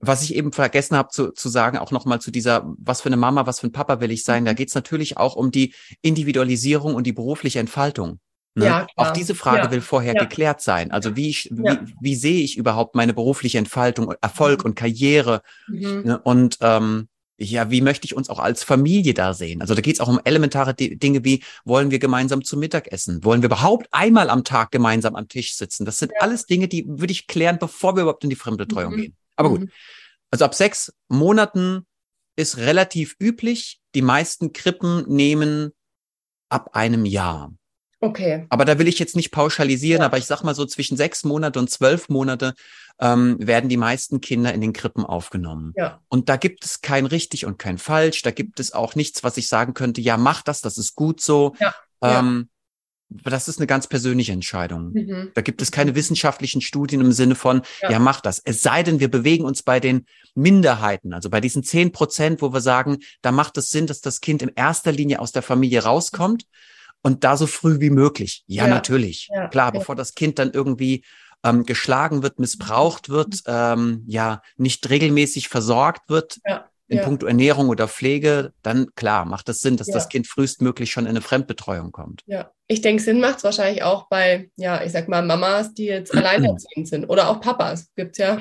was ich eben vergessen habe zu, zu sagen, auch nochmal zu dieser, was für eine Mama, was für ein Papa will ich sein, mhm. da geht's natürlich auch um die Individualisierung und die berufliche Entfaltung. Ne? Ja, Auch diese Frage ja. will vorher ja. geklärt sein. Also wie, ich, wie, wie sehe ich überhaupt meine berufliche Entfaltung, Erfolg mhm. und Karriere? Mhm. Ne? Und ähm, ja, wie möchte ich uns auch als Familie da sehen? Also da geht es auch um elementare Dinge wie, wollen wir gemeinsam zum Mittag essen? Wollen wir überhaupt einmal am Tag gemeinsam am Tisch sitzen? Das sind ja. alles Dinge, die würde ich klären, bevor wir überhaupt in die Fremdbetreuung mhm. gehen. Aber gut. Mhm. Also ab sechs Monaten ist relativ üblich. Die meisten Krippen nehmen ab einem Jahr. Okay. Aber da will ich jetzt nicht pauschalisieren, ja. aber ich sag mal so zwischen sechs Monate und zwölf Monate ähm, werden die meisten Kinder in den Krippen aufgenommen. Ja. Und da gibt es kein richtig und kein falsch. Da gibt es auch nichts, was ich sagen könnte, ja, mach das, das ist gut so. Ja. Ähm. Das ist eine ganz persönliche Entscheidung. Mhm. Da gibt es keine wissenschaftlichen Studien im Sinne von, ja. ja, mach das. Es sei denn, wir bewegen uns bei den Minderheiten, also bei diesen zehn Prozent, wo wir sagen, da macht es Sinn, dass das Kind in erster Linie aus der Familie rauskommt und da so früh wie möglich. Ja, ja. natürlich. Ja. Klar, bevor das Kind dann irgendwie ähm, geschlagen wird, missbraucht wird, mhm. ähm, ja, nicht regelmäßig versorgt wird. Ja in ja. puncto Ernährung oder Pflege, dann klar, macht es Sinn, dass ja. das Kind frühestmöglich schon in eine Fremdbetreuung kommt. Ja, ich denke, Sinn macht es wahrscheinlich auch bei, ja, ich sag mal, Mamas, die jetzt alleinerziehend sind oder auch Papas, gibt's ja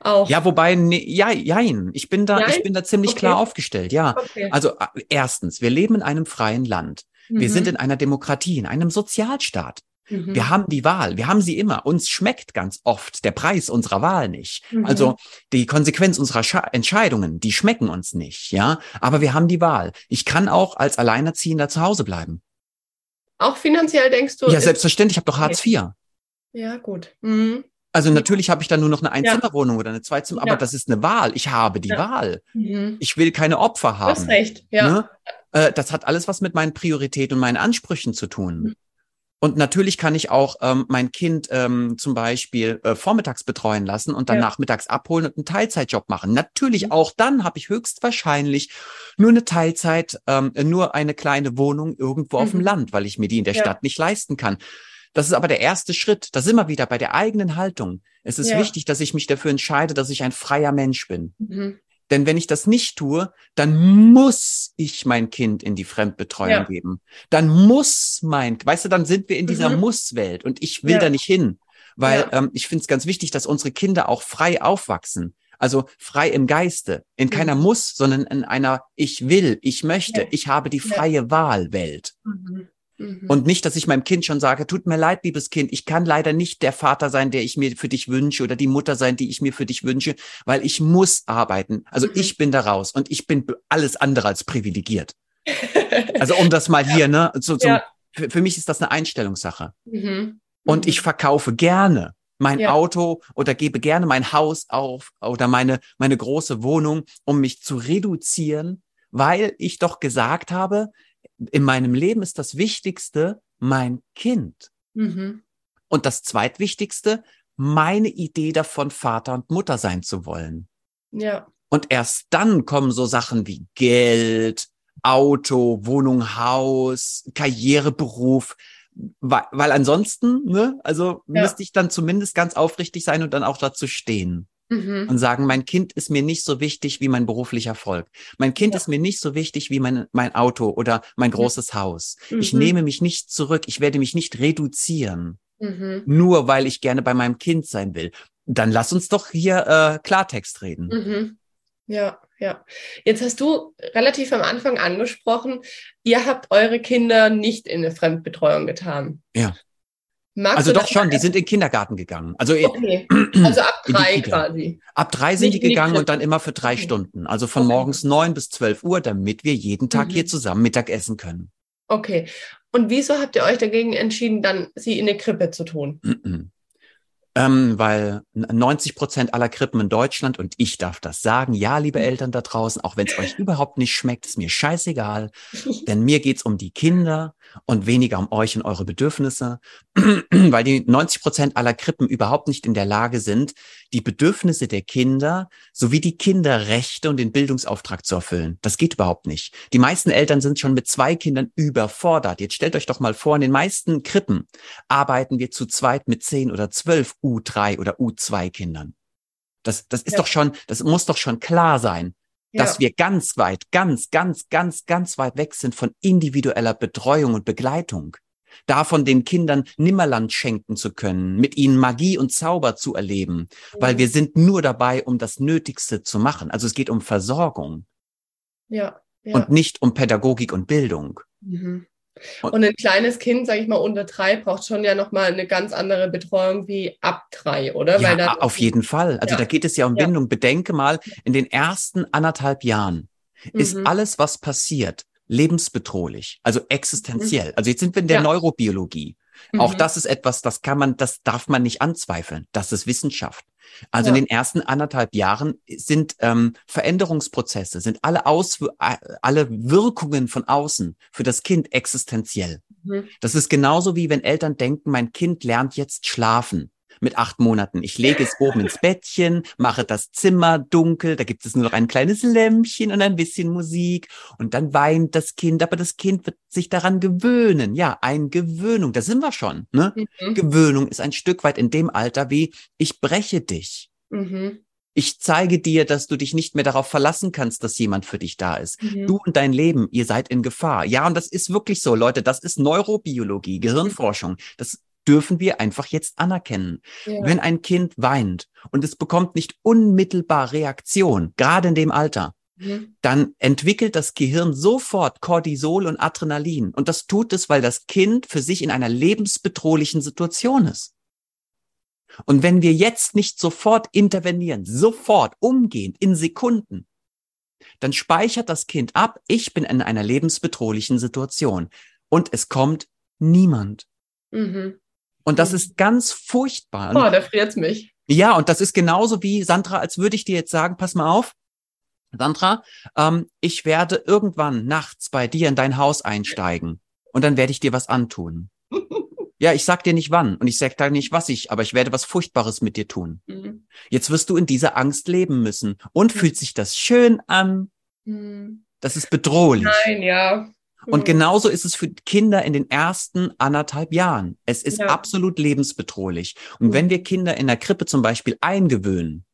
auch. Ja, wobei, ne, ja, jein. Ich bin da, jein? ich bin da ziemlich okay. klar aufgestellt, ja. Okay. Also, äh, erstens, wir leben in einem freien Land. Wir mhm. sind in einer Demokratie, in einem Sozialstaat. Mhm. Wir haben die Wahl, wir haben sie immer. Uns schmeckt ganz oft der Preis unserer Wahl nicht. Mhm. Also die Konsequenz unserer Scha Entscheidungen, die schmecken uns nicht, ja. Aber wir haben die Wahl. Ich kann auch als Alleinerziehender zu Hause bleiben. Auch finanziell denkst du? Ja, selbstverständlich. Ich habe doch Hartz IV. Ja, gut. Mhm. Also natürlich habe ich dann nur noch eine Einzimmerwohnung ja. oder eine Zweizimmer, aber ja. das ist eine Wahl. Ich habe die ja. Wahl. Mhm. Ich will keine Opfer haben. Du hast recht, ja. Ne? Äh, das hat alles was mit meinen Prioritäten und meinen Ansprüchen zu tun. Und natürlich kann ich auch ähm, mein Kind ähm, zum Beispiel äh, vormittags betreuen lassen und dann ja. nachmittags abholen und einen Teilzeitjob machen. Natürlich mhm. auch dann habe ich höchstwahrscheinlich nur eine Teilzeit, ähm, nur eine kleine Wohnung irgendwo mhm. auf dem mhm. Land, weil ich mir die in der ja. Stadt nicht leisten kann. Das ist aber der erste Schritt. Das sind wir wieder bei der eigenen Haltung. Es ist ja. wichtig, dass ich mich dafür entscheide, dass ich ein freier Mensch bin. Mhm. Denn wenn ich das nicht tue, dann muss ich mein Kind in die Fremdbetreuung ja. geben. Dann muss mein, weißt du, dann sind wir in dieser mhm. Muss-Welt und ich will ja. da nicht hin. Weil ja. ähm, ich finde es ganz wichtig, dass unsere Kinder auch frei aufwachsen. Also frei im Geiste, in mhm. keiner Muss, sondern in einer Ich will, ich möchte, ich habe die freie Wahl Welt. Mhm. Mhm. Und nicht, dass ich meinem Kind schon sage, tut mir leid, liebes Kind, ich kann leider nicht der Vater sein, der ich mir für dich wünsche oder die Mutter sein, die ich mir für dich wünsche, weil ich muss arbeiten. Also mhm. ich bin da raus und ich bin alles andere als privilegiert. also um das mal hier, ne, so, so ja. für, für, mich ist das eine Einstellungssache. Mhm. Und ich verkaufe gerne mein ja. Auto oder gebe gerne mein Haus auf oder meine, meine große Wohnung, um mich zu reduzieren, weil ich doch gesagt habe, in meinem Leben ist das Wichtigste mein Kind. Mhm. Und das zweitwichtigste, meine Idee davon, Vater und Mutter sein zu wollen. Ja. Und erst dann kommen so Sachen wie Geld, Auto, Wohnung, Haus, Karriere, Beruf. Weil, weil ansonsten, ne, also ja. müsste ich dann zumindest ganz aufrichtig sein und dann auch dazu stehen mhm. und sagen, mein Kind ist mir nicht so wichtig wie mein beruflicher Erfolg. Mein Kind ja. ist mir nicht so wichtig wie mein, mein Auto oder mein großes mhm. Haus. Ich nehme mich nicht zurück. Ich werde mich nicht reduzieren. Mhm. Nur weil ich gerne bei meinem Kind sein will. Dann lass uns doch hier äh, Klartext reden. Mhm. Ja, ja. Jetzt hast du relativ am Anfang angesprochen, ihr habt eure Kinder nicht in eine Fremdbetreuung getan. Ja. Magst also doch schon, die sind in den Kindergarten gegangen. Also, okay. also ab drei quasi. Ab drei sind die gegangen und dann immer für drei okay. Stunden. Also von okay. morgens neun bis zwölf Uhr, damit wir jeden Tag mhm. hier zusammen Mittag essen können. Okay. Und wieso habt ihr euch dagegen entschieden, dann sie in eine Krippe zu tun? Mhm. Ähm, weil 90 Prozent aller Krippen in Deutschland, und ich darf das sagen, ja, liebe Eltern da draußen, auch wenn es euch überhaupt nicht schmeckt, ist mir scheißegal, denn mir geht's um die Kinder und weniger um euch und eure Bedürfnisse, weil die 90 Prozent aller Krippen überhaupt nicht in der Lage sind, die Bedürfnisse der Kinder sowie die Kinderrechte und den Bildungsauftrag zu erfüllen. Das geht überhaupt nicht. Die meisten Eltern sind schon mit zwei Kindern überfordert. Jetzt stellt euch doch mal vor, in den meisten Krippen arbeiten wir zu zweit mit zehn oder zwölf U3 oder U2 Kindern. Das, das ist ja. doch schon, das muss doch schon klar sein, dass ja. wir ganz weit, ganz, ganz, ganz, ganz weit weg sind von individueller Betreuung und Begleitung. Davon den Kindern Nimmerland schenken zu können, mit ihnen Magie und Zauber zu erleben, mhm. weil wir sind nur dabei, um das Nötigste zu machen. Also es geht um Versorgung. Ja. ja. Und nicht um Pädagogik und Bildung. Mhm. Und ein kleines Kind, sage ich mal, unter drei braucht schon ja nochmal eine ganz andere Betreuung wie ab drei, oder? Ja, da, auf jeden Fall. Also ja. da geht es ja um Bindung. Bedenke mal, in den ersten anderthalb Jahren mhm. ist alles, was passiert, lebensbedrohlich, also existenziell. Mhm. Also jetzt sind wir in der Neurobiologie. Auch mhm. das ist etwas, das kann man, das darf man nicht anzweifeln. Das ist Wissenschaft. Also ja. in den ersten anderthalb Jahren sind ähm, Veränderungsprozesse, sind alle Aus alle Wirkungen von außen für das Kind existenziell. Mhm. Das ist genauso wie wenn Eltern denken, mein Kind lernt jetzt schlafen mit acht Monaten. Ich lege es oben ins Bettchen, mache das Zimmer dunkel, da gibt es nur noch ein kleines Lämpchen und ein bisschen Musik und dann weint das Kind, aber das Kind wird sich daran gewöhnen. Ja, ein Gewöhnung, da sind wir schon. Ne? Mhm. Gewöhnung ist ein Stück weit in dem Alter wie, ich breche dich. Mhm. Ich zeige dir, dass du dich nicht mehr darauf verlassen kannst, dass jemand für dich da ist. Mhm. Du und dein Leben, ihr seid in Gefahr. Ja, und das ist wirklich so, Leute. Das ist Neurobiologie, Gehirnforschung. Das dürfen wir einfach jetzt anerkennen. Ja. Wenn ein Kind weint und es bekommt nicht unmittelbar Reaktion, gerade in dem Alter, mhm. dann entwickelt das Gehirn sofort Cortisol und Adrenalin. Und das tut es, weil das Kind für sich in einer lebensbedrohlichen Situation ist. Und wenn wir jetzt nicht sofort intervenieren, sofort umgehend, in Sekunden, dann speichert das Kind ab, ich bin in einer lebensbedrohlichen Situation. Und es kommt niemand. Mhm. Und das mhm. ist ganz furchtbar. Oh, da friert's mich. Ja, und das ist genauso wie, Sandra, als würde ich dir jetzt sagen, pass mal auf, Sandra, ähm, ich werde irgendwann nachts bei dir in dein Haus einsteigen und dann werde ich dir was antun. ja, ich sag dir nicht wann und ich sag dir nicht was ich, aber ich werde was Furchtbares mit dir tun. Mhm. Jetzt wirst du in dieser Angst leben müssen. Und mhm. fühlt sich das schön an? Mhm. Das ist bedrohlich. Nein, ja. Und mhm. genauso ist es für Kinder in den ersten anderthalb Jahren. Es ist ja. absolut lebensbedrohlich. Und mhm. wenn wir Kinder in der Krippe zum Beispiel eingewöhnen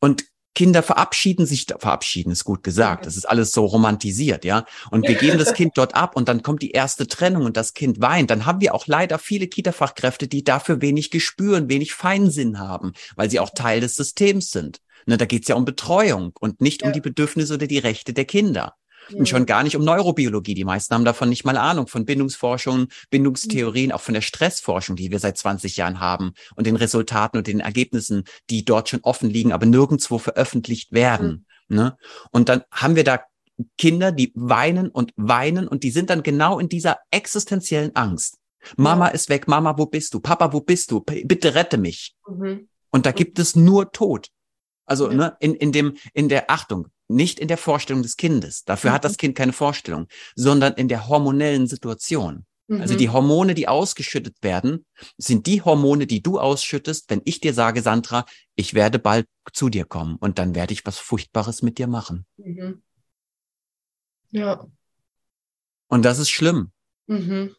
und Kinder verabschieden sich, verabschieden ist gut gesagt, das ist alles so romantisiert, ja. Und wir geben das Kind dort ab und dann kommt die erste Trennung und das Kind weint. Dann haben wir auch leider viele Kita-Fachkräfte, die dafür wenig Gespür wenig Feinsinn haben, weil sie auch Teil des Systems sind. Ne, da geht's ja um Betreuung und nicht ja. um die Bedürfnisse oder die Rechte der Kinder. Mhm. Und schon gar nicht um Neurobiologie. Die meisten haben davon nicht mal Ahnung von Bindungsforschung, Bindungstheorien, mhm. auch von der Stressforschung, die wir seit 20 Jahren haben und den Resultaten und den Ergebnissen, die dort schon offen liegen, aber nirgendwo veröffentlicht werden. Mhm. Ne? Und dann haben wir da Kinder, die weinen und weinen und die sind dann genau in dieser existenziellen Angst. Mama ja. ist weg, Mama, wo bist du? Papa, wo bist du? Bitte rette mich. Mhm. Und da mhm. gibt es nur Tod. Also ja. ne, in, in dem, in der Achtung, nicht in der Vorstellung des Kindes. Dafür mhm. hat das Kind keine Vorstellung, sondern in der hormonellen Situation. Also die mhm. Hormone, die ausgeschüttet werden, sind die Hormone, die du ausschüttest, wenn ich dir sage, Sandra, ich werde bald zu dir kommen und dann werde ich was Furchtbares mit dir machen. Mhm. Ja. Und das ist schlimm. Mhm.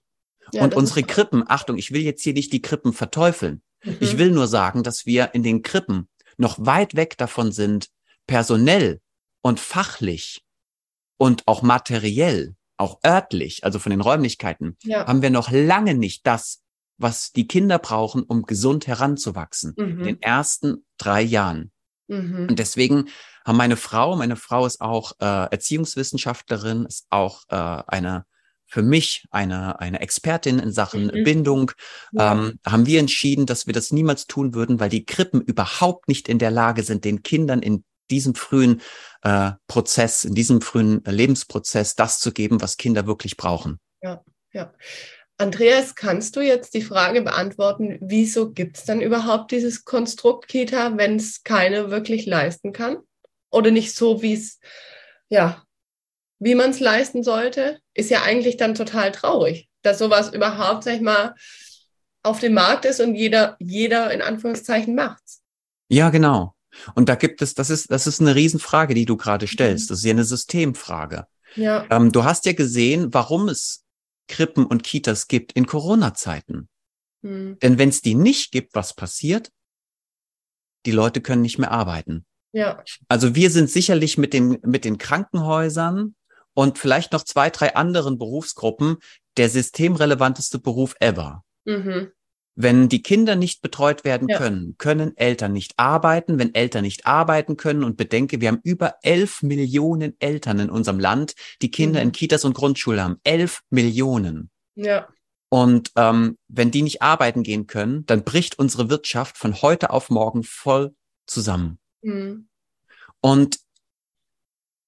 Ja, und unsere Krippen, Achtung, ich will jetzt hier nicht die Krippen verteufeln. Mhm. Ich will nur sagen, dass wir in den Krippen noch weit weg davon sind, personell und fachlich und auch materiell, auch örtlich, also von den Räumlichkeiten, ja. haben wir noch lange nicht das, was die Kinder brauchen, um gesund heranzuwachsen. Mhm. In den ersten drei Jahren. Mhm. Und deswegen haben meine Frau, meine Frau ist auch äh, Erziehungswissenschaftlerin, ist auch äh, eine für mich eine, eine Expertin in Sachen mhm. Bindung, ja. ähm, haben wir entschieden, dass wir das niemals tun würden, weil die Krippen überhaupt nicht in der Lage sind, den Kindern in diesem frühen äh, Prozess, in diesem frühen Lebensprozess das zu geben, was Kinder wirklich brauchen. Ja, ja. Andreas, kannst du jetzt die Frage beantworten, wieso gibt es dann überhaupt dieses Konstrukt Kita, wenn es keine wirklich leisten kann? Oder nicht so, wie es ja wie man es leisten sollte, ist ja eigentlich dann total traurig, dass sowas überhaupt, sag ich mal, auf dem Markt ist und jeder, jeder in Anführungszeichen macht's. Ja, genau. Und da gibt es, das ist, das ist eine Riesenfrage, die du gerade stellst. Mhm. Das ist ja eine Systemfrage. Ja. Ähm, du hast ja gesehen, warum es Krippen und Kitas gibt in Corona-Zeiten. Mhm. Denn wenn es die nicht gibt, was passiert? Die Leute können nicht mehr arbeiten. Ja. Also wir sind sicherlich mit den, mit den Krankenhäusern und vielleicht noch zwei, drei anderen Berufsgruppen der systemrelevanteste Beruf ever. Mhm. Wenn die Kinder nicht betreut werden ja. können, können Eltern nicht arbeiten. Wenn Eltern nicht arbeiten können und bedenke, wir haben über elf Millionen Eltern in unserem Land, die Kinder mhm. in Kitas und Grundschule haben. Elf Millionen. Ja. Und ähm, wenn die nicht arbeiten gehen können, dann bricht unsere Wirtschaft von heute auf morgen voll zusammen. Mhm. Und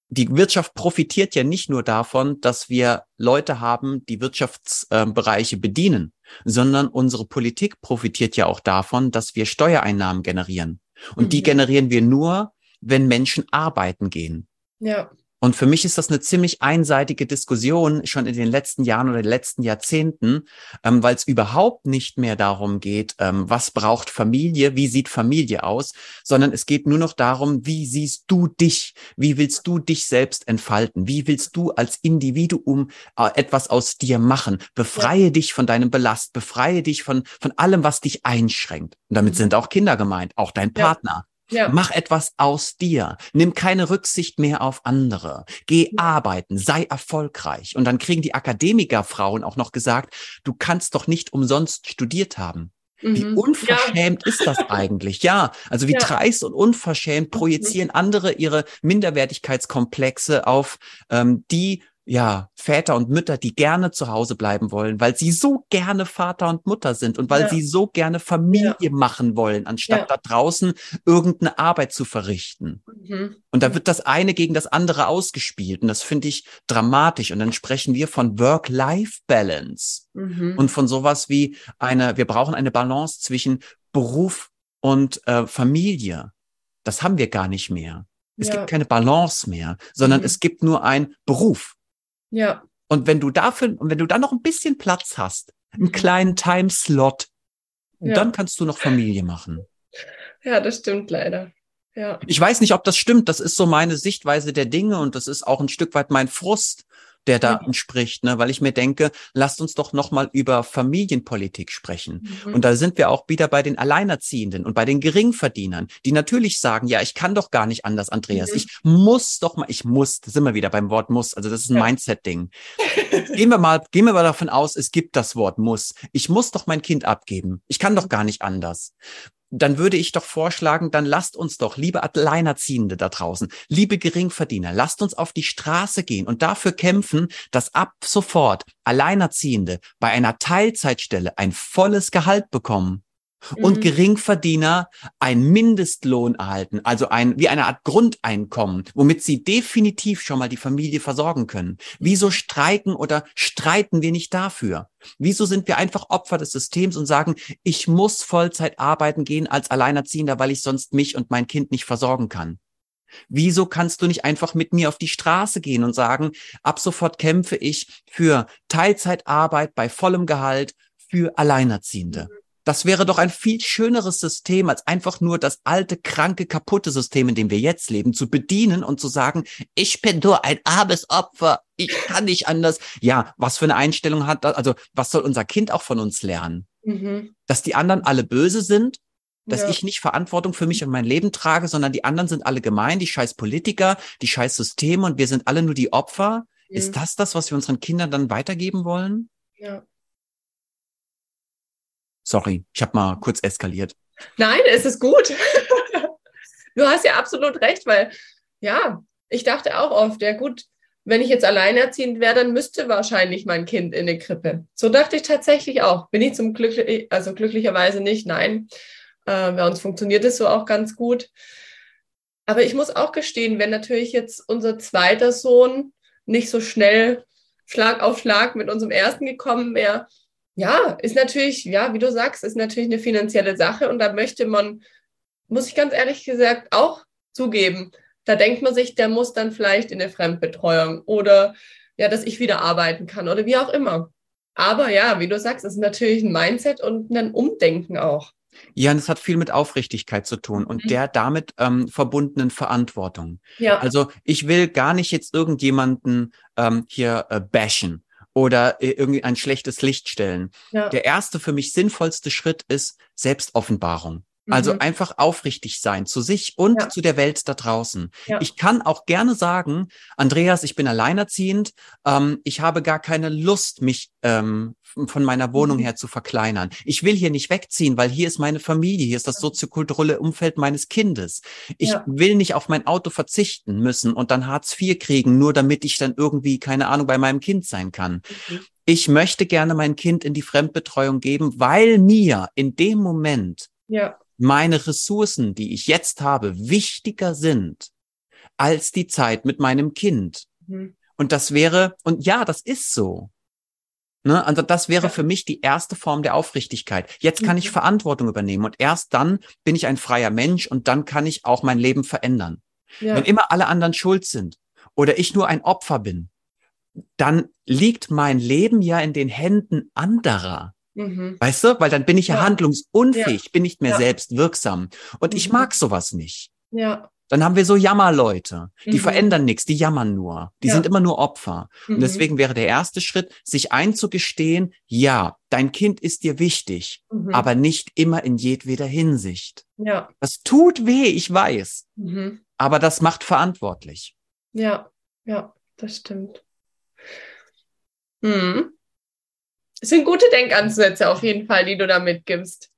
die Wirtschaft profitiert ja nicht nur davon, dass wir Leute haben, die Wirtschaftsbereiche bedienen, sondern unsere Politik profitiert ja auch davon, dass wir Steuereinnahmen generieren. Und mhm. die generieren wir nur, wenn Menschen arbeiten gehen. Ja. Und für mich ist das eine ziemlich einseitige Diskussion schon in den letzten Jahren oder den letzten Jahrzehnten, ähm, weil es überhaupt nicht mehr darum geht, ähm, was braucht Familie, wie sieht Familie aus, sondern es geht nur noch darum, wie siehst du dich, wie willst du dich selbst entfalten, wie willst du als Individuum äh, etwas aus dir machen, befreie ja. dich von deinem Belast, befreie dich von, von allem, was dich einschränkt. Und damit mhm. sind auch Kinder gemeint, auch dein Partner. Ja. Mach etwas aus dir. Nimm keine Rücksicht mehr auf andere. Geh ja. arbeiten, sei erfolgreich. Und dann kriegen die Akademikerfrauen auch noch gesagt, du kannst doch nicht umsonst studiert haben. Wie mhm. unverschämt ja. ist das eigentlich? Ja, also wie ja. dreist und unverschämt mhm. projizieren andere ihre Minderwertigkeitskomplexe auf ähm, die ja, Väter und Mütter, die gerne zu Hause bleiben wollen, weil sie so gerne Vater und Mutter sind und weil ja. sie so gerne Familie ja. machen wollen, anstatt ja. da draußen irgendeine Arbeit zu verrichten. Mhm. Und da wird das eine gegen das andere ausgespielt und das finde ich dramatisch. Und dann sprechen wir von Work-Life-Balance mhm. und von sowas wie eine, wir brauchen eine Balance zwischen Beruf und äh, Familie. Das haben wir gar nicht mehr. Es gibt keine Balance mehr, sondern mhm. es gibt nur ein Beruf. Ja. Und wenn du dafür, und wenn du dann noch ein bisschen Platz hast, einen mhm. kleinen Timeslot, ja. dann kannst du noch Familie machen. Ja, das stimmt leider. Ja. Ich weiß nicht, ob das stimmt. Das ist so meine Sichtweise der Dinge und das ist auch ein Stück weit mein Frust der da mhm. entspricht, ne? weil ich mir denke, lasst uns doch nochmal über Familienpolitik sprechen. Mhm. Und da sind wir auch wieder bei den Alleinerziehenden und bei den Geringverdienern, die natürlich sagen, ja, ich kann doch gar nicht anders, Andreas. Mhm. Ich muss doch mal, ich muss, da sind wir wieder beim Wort muss, also das ist ein ja. Mindset-Ding. gehen wir mal, gehen wir mal davon aus, es gibt das Wort muss. Ich muss doch mein Kind abgeben. Ich kann doch gar nicht anders. Dann würde ich doch vorschlagen, dann lasst uns doch, liebe Alleinerziehende da draußen, liebe Geringverdiener, lasst uns auf die Straße gehen und dafür kämpfen, dass ab sofort Alleinerziehende bei einer Teilzeitstelle ein volles Gehalt bekommen und mhm. Geringverdiener einen Mindestlohn erhalten, also ein, wie eine Art Grundeinkommen, womit sie definitiv schon mal die Familie versorgen können. Wieso streiken oder streiten wir nicht dafür? Wieso sind wir einfach Opfer des Systems und sagen, ich muss Vollzeit arbeiten gehen als Alleinerziehender, weil ich sonst mich und mein Kind nicht versorgen kann? Wieso kannst du nicht einfach mit mir auf die Straße gehen und sagen, ab sofort kämpfe ich für Teilzeitarbeit bei vollem Gehalt für Alleinerziehende? Mhm. Das wäre doch ein viel schöneres System, als einfach nur das alte, kranke, kaputte System, in dem wir jetzt leben, zu bedienen und zu sagen, ich bin nur ein armes Opfer, ich kann nicht anders. Ja, was für eine Einstellung hat das? Also, was soll unser Kind auch von uns lernen? Mhm. Dass die anderen alle böse sind, dass ja. ich nicht Verantwortung für mich und mein Leben trage, sondern die anderen sind alle gemein, die scheiß Politiker, die scheiß Systeme und wir sind alle nur die Opfer. Mhm. Ist das das, was wir unseren Kindern dann weitergeben wollen? Ja. Sorry, ich habe mal kurz eskaliert. Nein, es ist gut. du hast ja absolut recht, weil ja, ich dachte auch oft, ja gut, wenn ich jetzt alleinerziehend wäre, dann müsste wahrscheinlich mein Kind in eine Krippe. So dachte ich tatsächlich auch. Bin ich zum Glück, also glücklicherweise nicht, nein. Äh, bei uns funktioniert es so auch ganz gut. Aber ich muss auch gestehen, wenn natürlich jetzt unser zweiter Sohn nicht so schnell Schlag auf Schlag mit unserem ersten gekommen wäre, ja, ist natürlich, ja, wie du sagst, ist natürlich eine finanzielle Sache und da möchte man, muss ich ganz ehrlich gesagt auch zugeben, da denkt man sich, der muss dann vielleicht in eine Fremdbetreuung oder ja, dass ich wieder arbeiten kann oder wie auch immer. Aber ja, wie du sagst, ist natürlich ein Mindset und ein Umdenken auch. Ja, und es hat viel mit Aufrichtigkeit zu tun und mhm. der damit ähm, verbundenen Verantwortung. Ja. Also ich will gar nicht jetzt irgendjemanden ähm, hier äh, bashen oder irgendwie ein schlechtes Licht stellen. Ja. Der erste für mich sinnvollste Schritt ist Selbstoffenbarung. Also mhm. einfach aufrichtig sein zu sich und ja. zu der Welt da draußen. Ja. Ich kann auch gerne sagen, Andreas, ich bin alleinerziehend, ähm, ich habe gar keine Lust, mich ähm, von meiner Wohnung mhm. her zu verkleinern. Ich will hier nicht wegziehen, weil hier ist meine Familie, hier ist das soziokulturelle Umfeld meines Kindes. Ich ja. will nicht auf mein Auto verzichten müssen und dann Hartz IV kriegen, nur damit ich dann irgendwie, keine Ahnung, bei meinem Kind sein kann. Mhm. Ich möchte gerne mein Kind in die Fremdbetreuung geben, weil mir in dem Moment ja meine Ressourcen, die ich jetzt habe, wichtiger sind als die Zeit mit meinem Kind. Mhm. Und das wäre, und ja, das ist so. Ne? Also das wäre für mich die erste Form der Aufrichtigkeit. Jetzt kann ich mhm. Verantwortung übernehmen und erst dann bin ich ein freier Mensch und dann kann ich auch mein Leben verändern. Ja. Wenn immer alle anderen schuld sind oder ich nur ein Opfer bin, dann liegt mein Leben ja in den Händen anderer. Mhm. Weißt du? Weil dann bin ich ja, ja. handlungsunfähig, ja. bin nicht mehr ja. selbst wirksam. Und mhm. ich mag sowas nicht. Ja. Dann haben wir so Jammerleute, die mhm. verändern nichts, die jammern nur. Die sind immer nur Opfer. Und mhm. deswegen wäre der erste Schritt, sich einzugestehen, ja, dein Kind ist dir wichtig, mhm. aber nicht immer in jedweder Hinsicht. Ja. Das tut weh, ich weiß. Mhm. Aber das macht verantwortlich. Ja, ja, das stimmt. Mhm. Es sind gute Denkansätze auf jeden Fall, die du da mitgibst.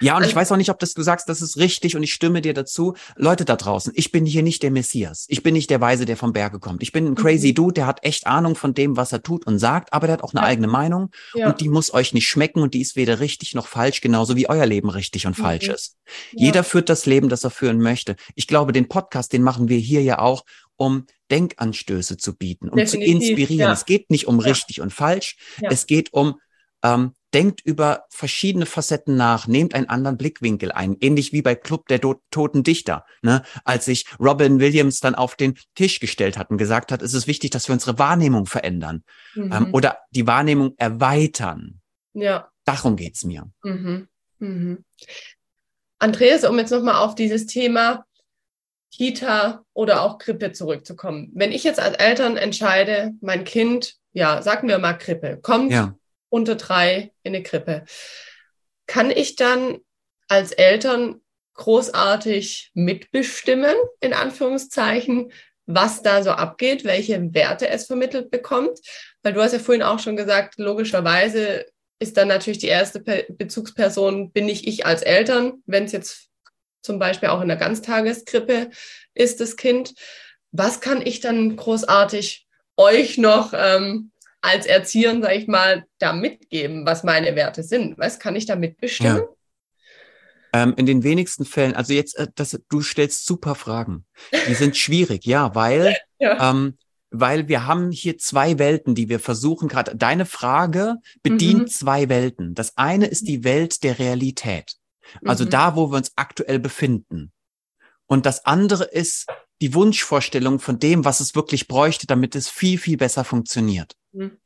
Ja, und ich also weiß auch nicht, ob das du sagst, das ist richtig und ich stimme dir dazu. Leute da draußen, ich bin hier nicht der Messias. Ich bin nicht der Weise, der vom Berge kommt. Ich bin ein crazy mhm. Dude, der hat echt Ahnung von dem, was er tut und sagt, aber der hat auch eine ja. eigene Meinung ja. und die muss euch nicht schmecken und die ist weder richtig noch falsch, genauso wie euer Leben richtig und mhm. falsch ist. Ja. Jeder führt das Leben, das er führen möchte. Ich glaube, den Podcast, den machen wir hier ja auch, um Denkanstöße zu bieten, um Definitiv, zu inspirieren. Ja. Es geht nicht um ja. richtig und falsch. Ja. Es geht um, ähm, denkt über verschiedene Facetten nach, nehmt einen anderen Blickwinkel ein, ähnlich wie bei Club der Do Toten Dichter, ne? als sich Robin Williams dann auf den Tisch gestellt hat und gesagt hat, es ist wichtig, dass wir unsere Wahrnehmung verändern ähm, mhm. ähm, oder die Wahrnehmung erweitern. Ja. Darum geht's mir. Mhm. Mhm. Andreas, um jetzt nochmal auf dieses Thema Kita oder auch Krippe zurückzukommen. Wenn ich jetzt als Eltern entscheide, mein Kind, ja, sagen wir mal Krippe, kommt ja. unter drei in eine Krippe, kann ich dann als Eltern großartig mitbestimmen, in Anführungszeichen, was da so abgeht, welche Werte es vermittelt bekommt? Weil du hast ja vorhin auch schon gesagt, logischerweise ist dann natürlich die erste Bezugsperson, bin ich ich als Eltern, wenn es jetzt zum Beispiel auch in der Ganztageskrippe ist, das Kind. Was kann ich dann großartig euch noch ähm, als Erzieher, sage ich mal, da mitgeben, was meine Werte sind? Was kann ich da mitbestimmen? Ja. Ähm, in den wenigsten Fällen, also jetzt, äh, das, du stellst super Fragen. Die sind schwierig, ja, weil, ja. Ähm, weil wir haben hier zwei Welten, die wir versuchen gerade. Deine Frage bedient mhm. zwei Welten. Das eine ist die Welt der Realität. Also mhm. da, wo wir uns aktuell befinden. Und das andere ist die Wunschvorstellung von dem, was es wirklich bräuchte, damit es viel, viel besser funktioniert. Mhm.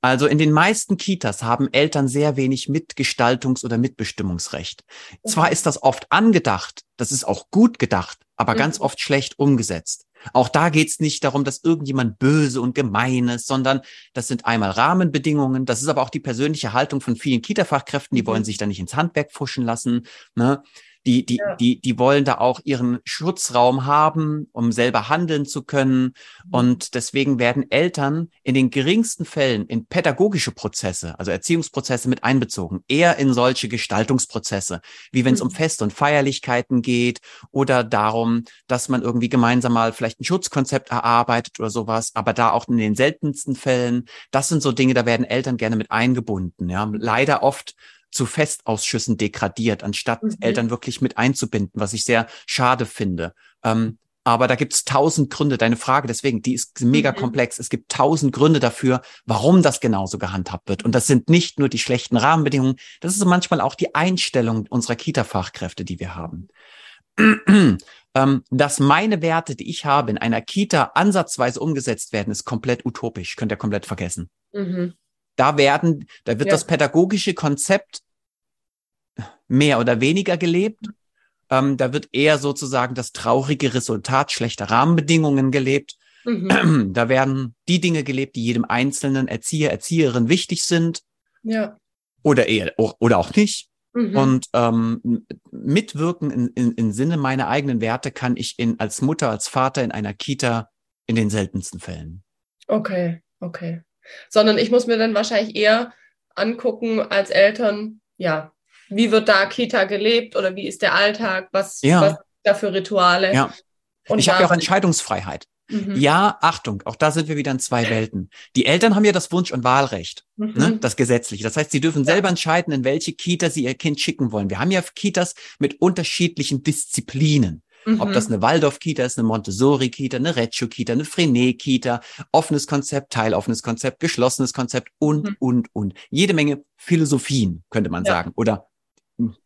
Also in den meisten Kitas haben Eltern sehr wenig Mitgestaltungs- oder Mitbestimmungsrecht. Zwar ist das oft angedacht, das ist auch gut gedacht, aber mhm. ganz oft schlecht umgesetzt. Auch da geht es nicht darum, dass irgendjemand böse und gemein ist, sondern das sind einmal Rahmenbedingungen. Das ist aber auch die persönliche Haltung von vielen Kita-Fachkräften, die mhm. wollen sich da nicht ins Handwerk fuschen lassen. Ne? Die, die, ja. die, die wollen da auch ihren Schutzraum haben, um selber handeln zu können. Mhm. Und deswegen werden Eltern in den geringsten Fällen in pädagogische Prozesse, also Erziehungsprozesse mit einbezogen, eher in solche Gestaltungsprozesse, wie wenn es mhm. um Feste und Feierlichkeiten geht oder darum, dass man irgendwie gemeinsam mal vielleicht ein Schutzkonzept erarbeitet oder sowas, aber da auch in den seltensten Fällen, das sind so Dinge, da werden Eltern gerne mit eingebunden. Ja, leider oft zu Festausschüssen degradiert, anstatt mhm. Eltern wirklich mit einzubinden, was ich sehr schade finde. Ähm, aber da gibt es tausend Gründe. Deine Frage, deswegen, die ist mega mhm. komplex. Es gibt tausend Gründe dafür, warum das genauso gehandhabt wird. Und das sind nicht nur die schlechten Rahmenbedingungen, das ist manchmal auch die Einstellung unserer Kita-Fachkräfte, die wir haben. ähm, dass meine Werte, die ich habe, in einer Kita ansatzweise umgesetzt werden, ist komplett utopisch. Könnt ihr komplett vergessen. Mhm. Da werden, da wird ja. das pädagogische Konzept mehr oder weniger gelebt. Ähm, da wird eher sozusagen das traurige Resultat schlechter Rahmenbedingungen gelebt. Mhm. Da werden die Dinge gelebt, die jedem einzelnen Erzieher, Erzieherin wichtig sind. Ja. Oder eher, oder auch nicht. Mhm. Und ähm, mitwirken in, in, in Sinne meiner eigenen Werte kann ich in, als Mutter, als Vater in einer Kita in den seltensten Fällen. Okay, okay sondern ich muss mir dann wahrscheinlich eher angucken als Eltern, ja, wie wird da Kita gelebt oder wie ist der Alltag, was, ja. was da für Rituale. Ja. Und ich habe ja auch Entscheidungsfreiheit. Mhm. Ja, Achtung, auch da sind wir wieder in zwei Welten. Die Eltern haben ja das Wunsch- und Wahlrecht, mhm. ne, das gesetzliche. Das heißt, sie dürfen ja. selber entscheiden, in welche Kita sie ihr Kind schicken wollen. Wir haben ja Kitas mit unterschiedlichen Disziplinen. Mhm. Ob das mhm. eine Waldorf-Kita ist, eine Montessori-Kita, eine Reggio-Kita, eine Frenet-Kita, offenes Konzept, teiloffenes Konzept, geschlossenes Konzept und, mhm. und, und. Jede Menge Philosophien, könnte man ja. sagen, oder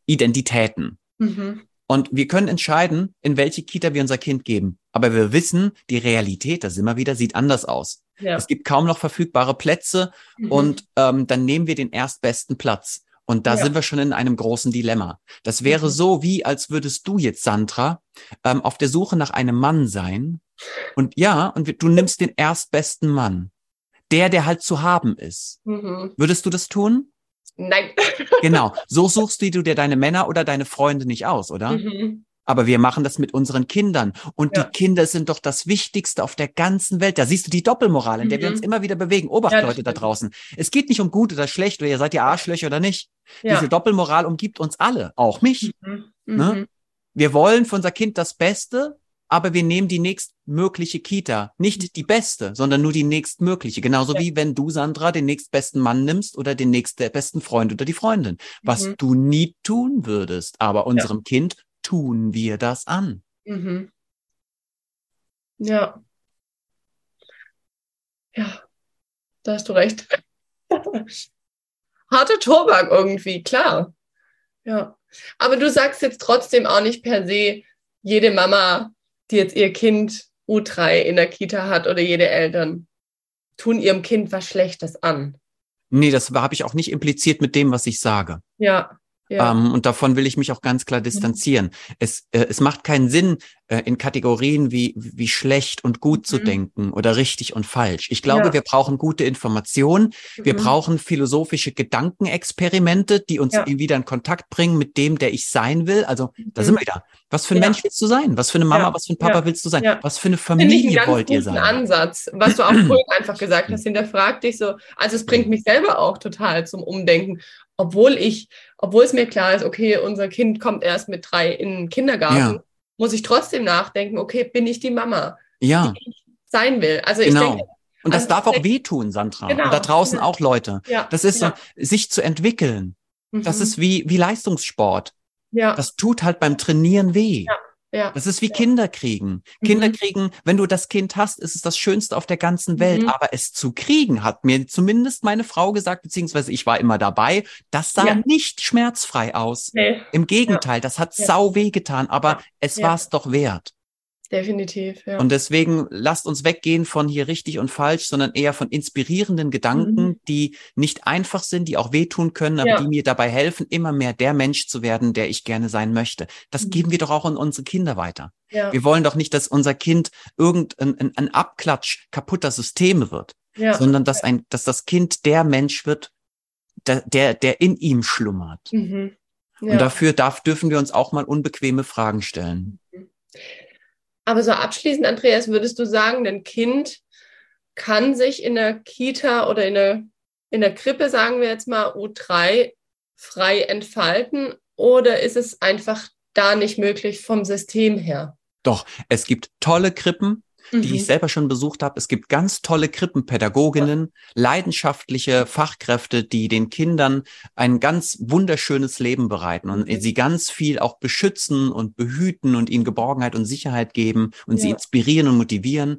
Identitäten. Mhm. Und wir können entscheiden, in welche Kita wir unser Kind geben. Aber wir wissen, die Realität, da sind wir wieder, sieht anders aus. Ja. Es gibt kaum noch verfügbare Plätze mhm. und ähm, dann nehmen wir den erstbesten Platz. Und da ja. sind wir schon in einem großen Dilemma. Das wäre mhm. so, wie als würdest du jetzt, Sandra, ähm, auf der Suche nach einem Mann sein. Und ja, und du nimmst den erstbesten Mann. Der, der halt zu haben ist. Mhm. Würdest du das tun? Nein. genau. So suchst du dir deine Männer oder deine Freunde nicht aus, oder? Mhm. Aber wir machen das mit unseren Kindern. Und ja. die Kinder sind doch das Wichtigste auf der ganzen Welt. Da siehst du die Doppelmoral, in der mhm. wir uns immer wieder bewegen. Obacht, ja, Leute da draußen. Es geht nicht um gut oder schlecht oder ihr seid ihr Arschlöcher oder nicht. Ja. Diese Doppelmoral umgibt uns alle, auch mich. Mhm. Ne? Mhm. Wir wollen für unser Kind das Beste, aber wir nehmen die nächstmögliche Kita. Nicht die beste, sondern nur die nächstmögliche. Genauso wie wenn du, Sandra, den nächstbesten Mann nimmst oder den nächstbesten Freund oder die Freundin. Was mhm. du nie tun würdest. Aber unserem Kind tun wir das an. Mhm. Ja. Ja, da hast du recht. Harte Tobak irgendwie, klar. Ja. Aber du sagst jetzt trotzdem auch nicht per se, jede Mama, die jetzt ihr Kind U3 in der Kita hat oder jede Eltern, tun ihrem Kind was Schlechtes an. Nee, das habe ich auch nicht impliziert mit dem, was ich sage. Ja. Ja. Ähm, und davon will ich mich auch ganz klar mhm. distanzieren. Mhm. Es, äh, es macht keinen Sinn, äh, in Kategorien wie, wie schlecht und gut mhm. zu denken oder richtig und falsch. Ich glaube, ja. wir brauchen gute Informationen. Wir mhm. brauchen philosophische Gedankenexperimente, die uns ja. wieder in Kontakt bringen mit dem, der ich sein will. Also, da sind mhm. wir wieder. Was für ein Mensch willst du sein? Was für eine Mama, was für ein Papa willst du sein? Was für eine Familie wollt ihr sein? Ansatz, was du auch vorhin einfach gesagt hast, hinterfrag dich so. Also, es bringt mich selber auch total zum Umdenken obwohl ich, obwohl es mir klar ist, okay, unser Kind kommt erst mit drei in den Kindergarten, ja. muss ich trotzdem nachdenken, okay, bin ich die Mama, ja. die ich sein will. Also genau. ich denke, und das also darf auch wehtun, Sandra. Genau. Und da draußen ja. auch Leute. Ja. Das ist ja. so, sich zu entwickeln. Mhm. Das ist wie, wie Leistungssport. Ja. Das tut halt beim Trainieren weh. Ja. Ja. Das ist wie ja. Kinder kriegen. Mhm. Kinder kriegen, wenn du das Kind hast, ist es das Schönste auf der ganzen Welt. Mhm. Aber es zu kriegen, hat mir zumindest meine Frau gesagt, beziehungsweise ich war immer dabei, das sah ja. nicht schmerzfrei aus. Nee. Im Gegenteil, das hat sau weh getan, aber es war es doch wert. Definitiv, ja. Und deswegen lasst uns weggehen von hier richtig und falsch, sondern eher von inspirierenden Gedanken, mhm. die nicht einfach sind, die auch wehtun können, aber ja. die mir dabei helfen, immer mehr der Mensch zu werden, der ich gerne sein möchte. Das mhm. geben wir doch auch an unsere Kinder weiter. Ja. Wir wollen doch nicht, dass unser Kind irgendein ein, ein Abklatsch kaputter Systeme wird, ja. sondern dass ein, dass das Kind der Mensch wird, der, der, der in ihm schlummert. Mhm. Und dafür darf, dürfen wir uns auch mal unbequeme Fragen stellen. Aber so abschließend, Andreas, würdest du sagen, ein Kind kann sich in der Kita oder in der, in der Krippe, sagen wir jetzt mal, U3 frei entfalten? Oder ist es einfach da nicht möglich vom System her? Doch, es gibt tolle Krippen, die mhm. ich selber schon besucht habe. Es gibt ganz tolle Krippenpädagoginnen, leidenschaftliche Fachkräfte, die den Kindern ein ganz wunderschönes Leben bereiten und mhm. sie ganz viel auch beschützen und behüten und ihnen Geborgenheit und Sicherheit geben und ja. sie inspirieren und motivieren.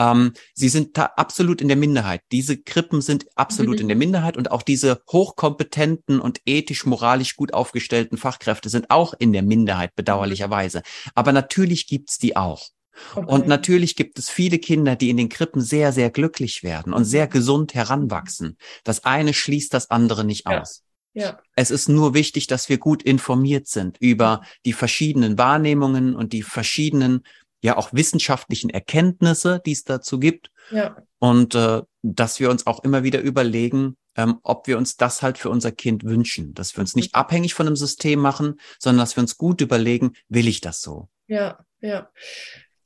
Ähm, sie sind da absolut in der Minderheit. Diese Krippen sind absolut mhm. in der Minderheit und auch diese hochkompetenten und ethisch, moralisch gut aufgestellten Fachkräfte sind auch in der Minderheit, bedauerlicherweise. Aber natürlich gibt's die auch. Okay. Und natürlich gibt es viele Kinder, die in den Krippen sehr, sehr glücklich werden und sehr gesund heranwachsen. Das eine schließt das andere nicht ja. aus. Ja. Es ist nur wichtig, dass wir gut informiert sind über die verschiedenen Wahrnehmungen und die verschiedenen, ja auch wissenschaftlichen Erkenntnisse, die es dazu gibt. Ja. Und äh, dass wir uns auch immer wieder überlegen, ähm, ob wir uns das halt für unser Kind wünschen, dass wir uns nicht mhm. abhängig von einem System machen, sondern dass wir uns gut überlegen, will ich das so? Ja, ja.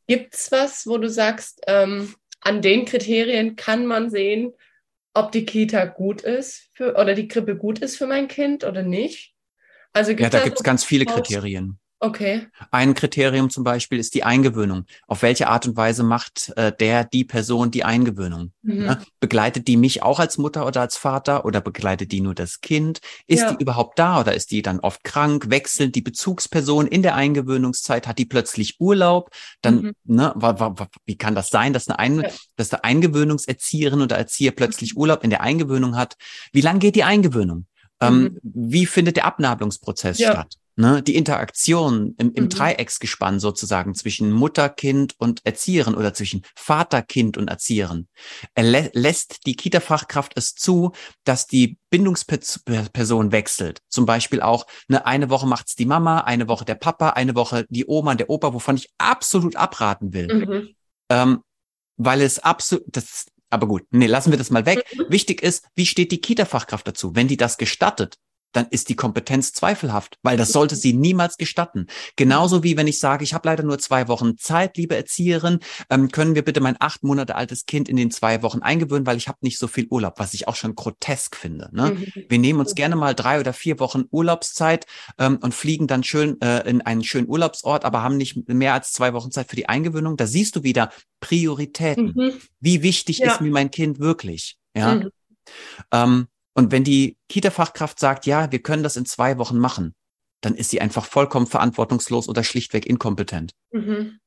Gibt es was, wo du sagst, ähm, an den Kriterien kann man sehen, ob die Kita gut ist für, oder die Krippe gut ist für mein Kind oder nicht? Also ja, da gibt es ganz viele Kriterien. Okay. Ein Kriterium zum Beispiel ist die Eingewöhnung. Auf welche Art und Weise macht äh, der, die Person die Eingewöhnung? Mhm. Ne? Begleitet die mich auch als Mutter oder als Vater oder begleitet die nur das Kind? Ist ja. die überhaupt da oder ist die dann oft krank? Wechselt die Bezugsperson in der Eingewöhnungszeit? Hat die plötzlich Urlaub? Dann, mhm. ne, wie kann das sein, dass eine, Ein ja. dass eine Eingewöhnungserzieherin oder Erzieher plötzlich mhm. Urlaub in der Eingewöhnung hat? Wie lang geht die Eingewöhnung? Ähm, mhm. wie findet der Abnabelungsprozess ja. statt? Ne, die Interaktion im, im mhm. Dreiecksgespann sozusagen zwischen Mutter, Kind und Erzieherin oder zwischen Vater, Kind und Erzieherin. Er lä lässt die Kita-Fachkraft es zu, dass die Bindungsperson wechselt. Zum Beispiel auch, ne, eine Woche macht's die Mama, eine Woche der Papa, eine Woche die Oma und der Opa, wovon ich absolut abraten will. Mhm. Ähm, weil es absolut, das, aber gut, nee, lassen wir das mal weg. Mhm. Wichtig ist, wie steht die Kita-Fachkraft dazu? Wenn die das gestattet, dann ist die Kompetenz zweifelhaft, weil das sollte sie niemals gestatten. Genauso wie wenn ich sage, ich habe leider nur zwei Wochen Zeit, liebe Erzieherin, ähm, können wir bitte mein acht Monate altes Kind in den zwei Wochen eingewöhnen, weil ich habe nicht so viel Urlaub, was ich auch schon grotesk finde. Ne? Mhm. Wir nehmen uns gerne mal drei oder vier Wochen Urlaubszeit ähm, und fliegen dann schön äh, in einen schönen Urlaubsort, aber haben nicht mehr als zwei Wochen Zeit für die Eingewöhnung. Da siehst du wieder Prioritäten. Mhm. Wie wichtig ja. ist mir mein Kind wirklich? Ja. Mhm. Ähm, und wenn die Kita-Fachkraft sagt, ja, wir können das in zwei Wochen machen, dann ist sie einfach vollkommen verantwortungslos oder schlichtweg inkompetent. Mhm.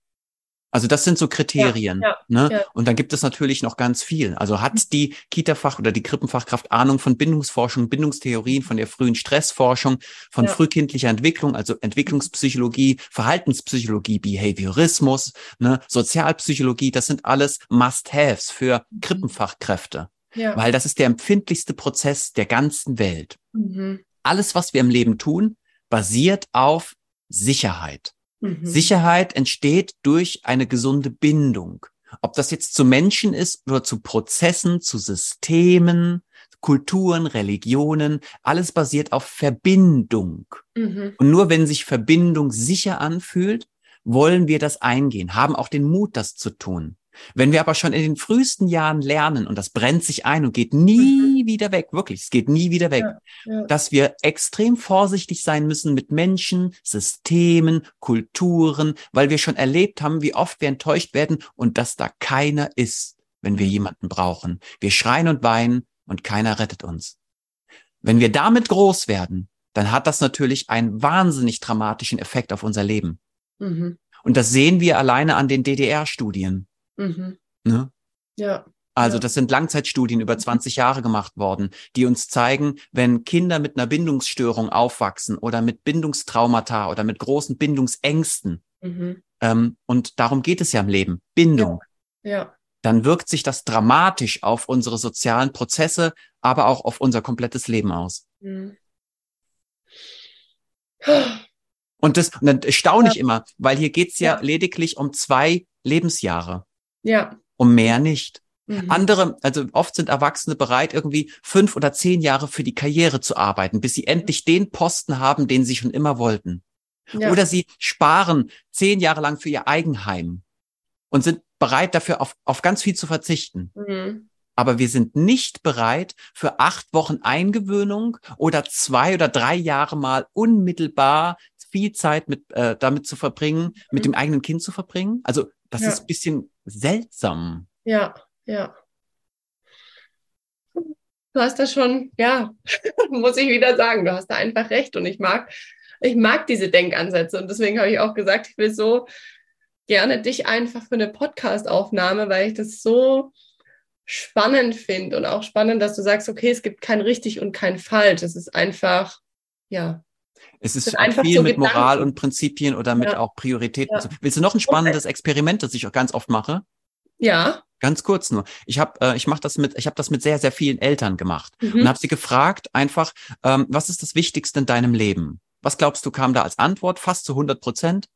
Also das sind so Kriterien. Ja, ja, ne? Ja. Und dann gibt es natürlich noch ganz viel. Also hat mhm. die Kita-Fach oder die Krippenfachkraft Ahnung von Bindungsforschung, Bindungstheorien, von der frühen Stressforschung, von frühkindlicher Entwicklung, also Entwicklungspsychologie, Verhaltenspsychologie, Behaviorismus, ne? Sozialpsychologie, das sind alles Must-Haves für mhm. Krippenfachkräfte. Ja. Weil das ist der empfindlichste Prozess der ganzen Welt. Mhm. alles, was wir im Leben tun, basiert auf Sicherheit. Mhm. Sicherheit entsteht durch eine gesunde Bindung. Ob das jetzt zu Menschen ist oder zu Prozessen, zu Systemen, Kulturen, Religionen, alles basiert auf Verbindung. Mhm. Und nur wenn sich Verbindung sicher anfühlt, wollen wir das eingehen, haben auch den Mut, das zu tun. Wenn wir aber schon in den frühesten Jahren lernen, und das brennt sich ein und geht nie mhm. wieder weg, wirklich, es geht nie wieder weg, ja, ja. dass wir extrem vorsichtig sein müssen mit Menschen, Systemen, Kulturen, weil wir schon erlebt haben, wie oft wir enttäuscht werden und dass da keiner ist, wenn wir jemanden brauchen. Wir schreien und weinen und keiner rettet uns. Wenn wir damit groß werden, dann hat das natürlich einen wahnsinnig dramatischen Effekt auf unser Leben. Mhm. Und das sehen wir alleine an den DDR-Studien. Mhm. Ne? Ja. Also das sind Langzeitstudien über 20 mhm. Jahre gemacht worden, die uns zeigen, wenn Kinder mit einer Bindungsstörung aufwachsen oder mit Bindungstraumata oder mit großen Bindungsängsten, mhm. ähm, und darum geht es ja im Leben, Bindung, ja. ja. dann wirkt sich das dramatisch auf unsere sozialen Prozesse, aber auch auf unser komplettes Leben aus. Mhm. Und das, und dann staune ich immer, weil hier geht's ja, ja lediglich um zwei Lebensjahre. Ja. Um mehr nicht. Mhm. Andere, also oft sind Erwachsene bereit, irgendwie fünf oder zehn Jahre für die Karriere zu arbeiten, bis sie endlich den Posten haben, den sie schon immer wollten. Ja. Oder sie sparen zehn Jahre lang für ihr Eigenheim und sind bereit dafür auf, auf ganz viel zu verzichten. Mhm. Aber wir sind nicht bereit, für acht Wochen Eingewöhnung oder zwei oder drei Jahre mal unmittelbar viel Zeit mit äh, damit zu verbringen, mhm. mit dem eigenen Kind zu verbringen. Also das ja. ist ein bisschen seltsam. Ja, ja. Du hast das schon, ja, muss ich wieder sagen, du hast da einfach recht und ich mag, ich mag diese Denkansätze und deswegen habe ich auch gesagt, ich will so gerne dich einfach für eine Podcast-Aufnahme, weil ich das so spannend finde und auch spannend, dass du sagst, okay, es gibt kein richtig und kein falsch. Es ist einfach, ja, es ist einfach viel so mit Gedanken. Moral und Prinzipien oder mit ja. auch Prioritäten. Ja. Willst du noch ein spannendes. Experiment, das ich auch ganz oft mache? Ja. Ganz kurz nur. Ich habe, äh, ich mache das mit, ich habe das mit sehr, sehr vielen Eltern gemacht mhm. und habe sie gefragt, einfach, ähm, was ist das Wichtigste in deinem Leben? Was glaubst du kam da als Antwort? Fast zu 100 Prozent?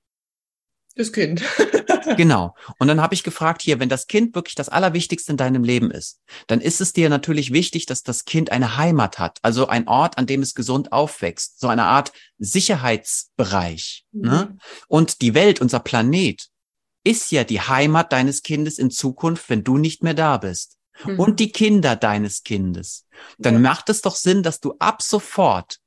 Das Kind. genau. Und dann habe ich gefragt, hier, wenn das Kind wirklich das Allerwichtigste in deinem Leben ist, dann ist es dir natürlich wichtig, dass das Kind eine Heimat hat, also ein Ort, an dem es gesund aufwächst, so eine Art Sicherheitsbereich. Mhm. Ne? Und die Welt, unser Planet, ist ja die Heimat deines Kindes in Zukunft, wenn du nicht mehr da bist. Mhm. Und die Kinder deines Kindes. Dann ja. macht es doch Sinn, dass du ab sofort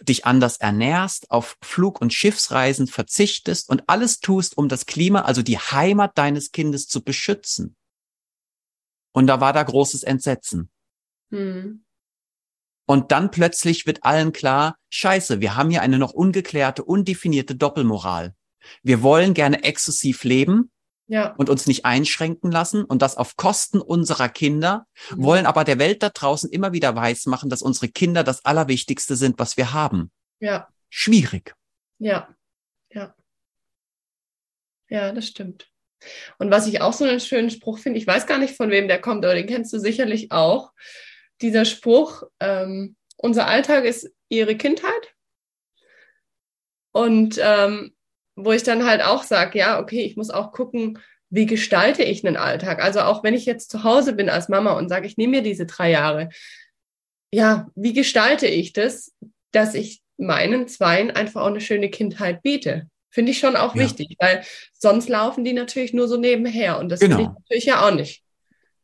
dich anders ernährst, auf Flug- und Schiffsreisen verzichtest und alles tust, um das Klima, also die Heimat deines Kindes zu beschützen. Und da war da großes Entsetzen. Hm. Und dann plötzlich wird allen klar, scheiße, wir haben hier eine noch ungeklärte, undefinierte Doppelmoral. Wir wollen gerne exzessiv leben, ja. und uns nicht einschränken lassen und das auf Kosten unserer Kinder, mhm. wollen aber der Welt da draußen immer wieder weismachen, dass unsere Kinder das Allerwichtigste sind, was wir haben. Ja. Schwierig. Ja. Ja. Ja, das stimmt. Und was ich auch so einen schönen Spruch finde, ich weiß gar nicht, von wem der kommt, aber den kennst du sicherlich auch. Dieser Spruch, ähm, unser Alltag ist ihre Kindheit. Und ähm, wo ich dann halt auch sage, ja, okay, ich muss auch gucken, wie gestalte ich einen Alltag? Also auch wenn ich jetzt zu Hause bin als Mama und sage, ich nehme mir diese drei Jahre, ja, wie gestalte ich das, dass ich meinen Zweien einfach auch eine schöne Kindheit biete? Finde ich schon auch ja. wichtig, weil sonst laufen die natürlich nur so nebenher und das genau. will ich natürlich ja auch nicht.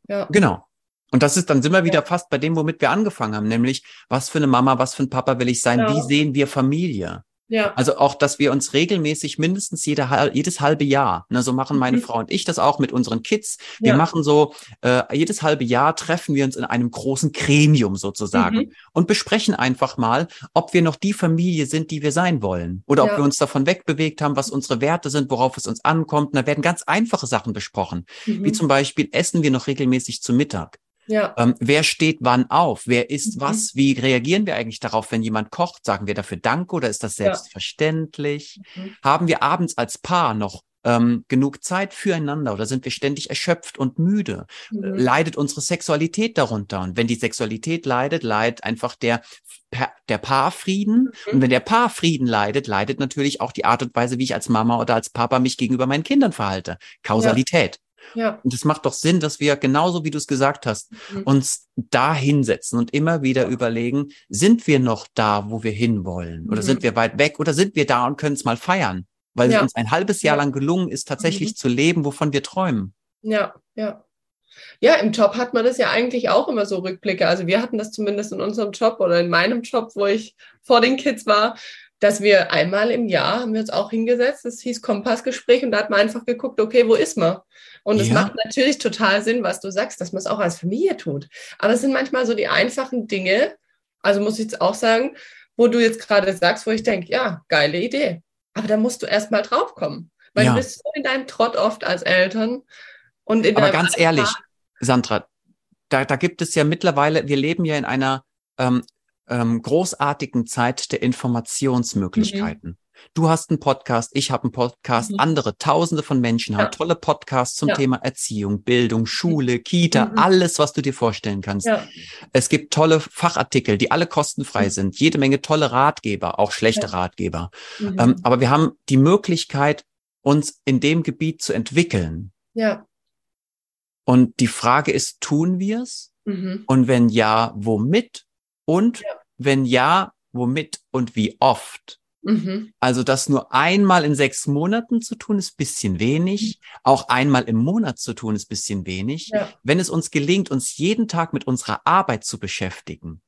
Ja. Genau. Und das ist, dann sind wir wieder ja. fast bei dem, womit wir angefangen haben, nämlich, was für eine Mama, was für ein Papa will ich sein? Ja. Wie sehen wir Familie? Ja. Also auch, dass wir uns regelmäßig mindestens jede, jedes halbe Jahr, ne, so machen meine mhm. Frau und ich das auch mit unseren Kids. Wir ja. machen so, äh, jedes halbe Jahr treffen wir uns in einem großen Gremium sozusagen mhm. und besprechen einfach mal, ob wir noch die Familie sind, die wir sein wollen. Oder ja. ob wir uns davon wegbewegt haben, was unsere Werte sind, worauf es uns ankommt. Und da werden ganz einfache Sachen besprochen. Mhm. Wie zum Beispiel, essen wir noch regelmäßig zu Mittag? Ja. Ähm, wer steht wann auf? Wer isst mhm. was? Wie reagieren wir eigentlich darauf, wenn jemand kocht? Sagen wir dafür Danke oder ist das selbstverständlich? Ja. Mhm. Haben wir abends als Paar noch ähm, genug Zeit füreinander oder sind wir ständig erschöpft und müde? Mhm. Leidet unsere Sexualität darunter? Und wenn die Sexualität leidet, leidet einfach der, der Paarfrieden. Mhm. Und wenn der Paarfrieden leidet, leidet natürlich auch die Art und Weise, wie ich als Mama oder als Papa mich gegenüber meinen Kindern verhalte. Kausalität. Ja. Ja. Und es macht doch Sinn, dass wir genauso wie du es gesagt hast, mhm. uns da hinsetzen und immer wieder überlegen, sind wir noch da, wo wir hinwollen? Oder mhm. sind wir weit weg? Oder sind wir da und können es mal feiern? weil ja. es uns ein halbes Jahr ja. lang gelungen ist, tatsächlich mhm. zu leben, wovon wir träumen. Ja, ja. Ja, im Job hat man das ja eigentlich auch immer so Rückblicke. Also wir hatten das zumindest in unserem Job oder in meinem Job, wo ich vor den Kids war, dass wir einmal im Jahr haben wir uns auch hingesetzt. Das hieß Kompassgespräch und da hat man einfach geguckt, okay, wo ist man? Und es ja. macht natürlich total Sinn, was du sagst, dass man es auch als Familie tut. Aber es sind manchmal so die einfachen Dinge, also muss ich jetzt auch sagen, wo du jetzt gerade sagst, wo ich denke, ja, geile Idee. Aber da musst du erst mal drauf kommen. Weil ja. du bist so in deinem Trott oft als Eltern. Und in Aber ganz ehrlich, Sandra, da, da gibt es ja mittlerweile, wir leben ja in einer ähm, ähm, großartigen Zeit der Informationsmöglichkeiten. Mhm. Du hast einen Podcast, ich habe einen Podcast, mhm. andere Tausende von Menschen ja. haben tolle Podcasts zum ja. Thema Erziehung, Bildung, Schule, Kita, mhm. alles, was du dir vorstellen kannst. Ja. Es gibt tolle Fachartikel, die alle kostenfrei mhm. sind, jede Menge tolle Ratgeber, auch schlechte Ratgeber. Mhm. Ähm, aber wir haben die Möglichkeit, uns in dem Gebiet zu entwickeln. Ja. Und die Frage ist, tun wir es? Mhm. Und wenn ja, womit? Und wenn ja, womit und wie oft? Mhm. Also das nur einmal in sechs Monaten zu tun, ist bisschen wenig. Mhm. Auch einmal im Monat zu tun, ist bisschen wenig. Ja. Wenn es uns gelingt, uns jeden Tag mit unserer Arbeit zu beschäftigen,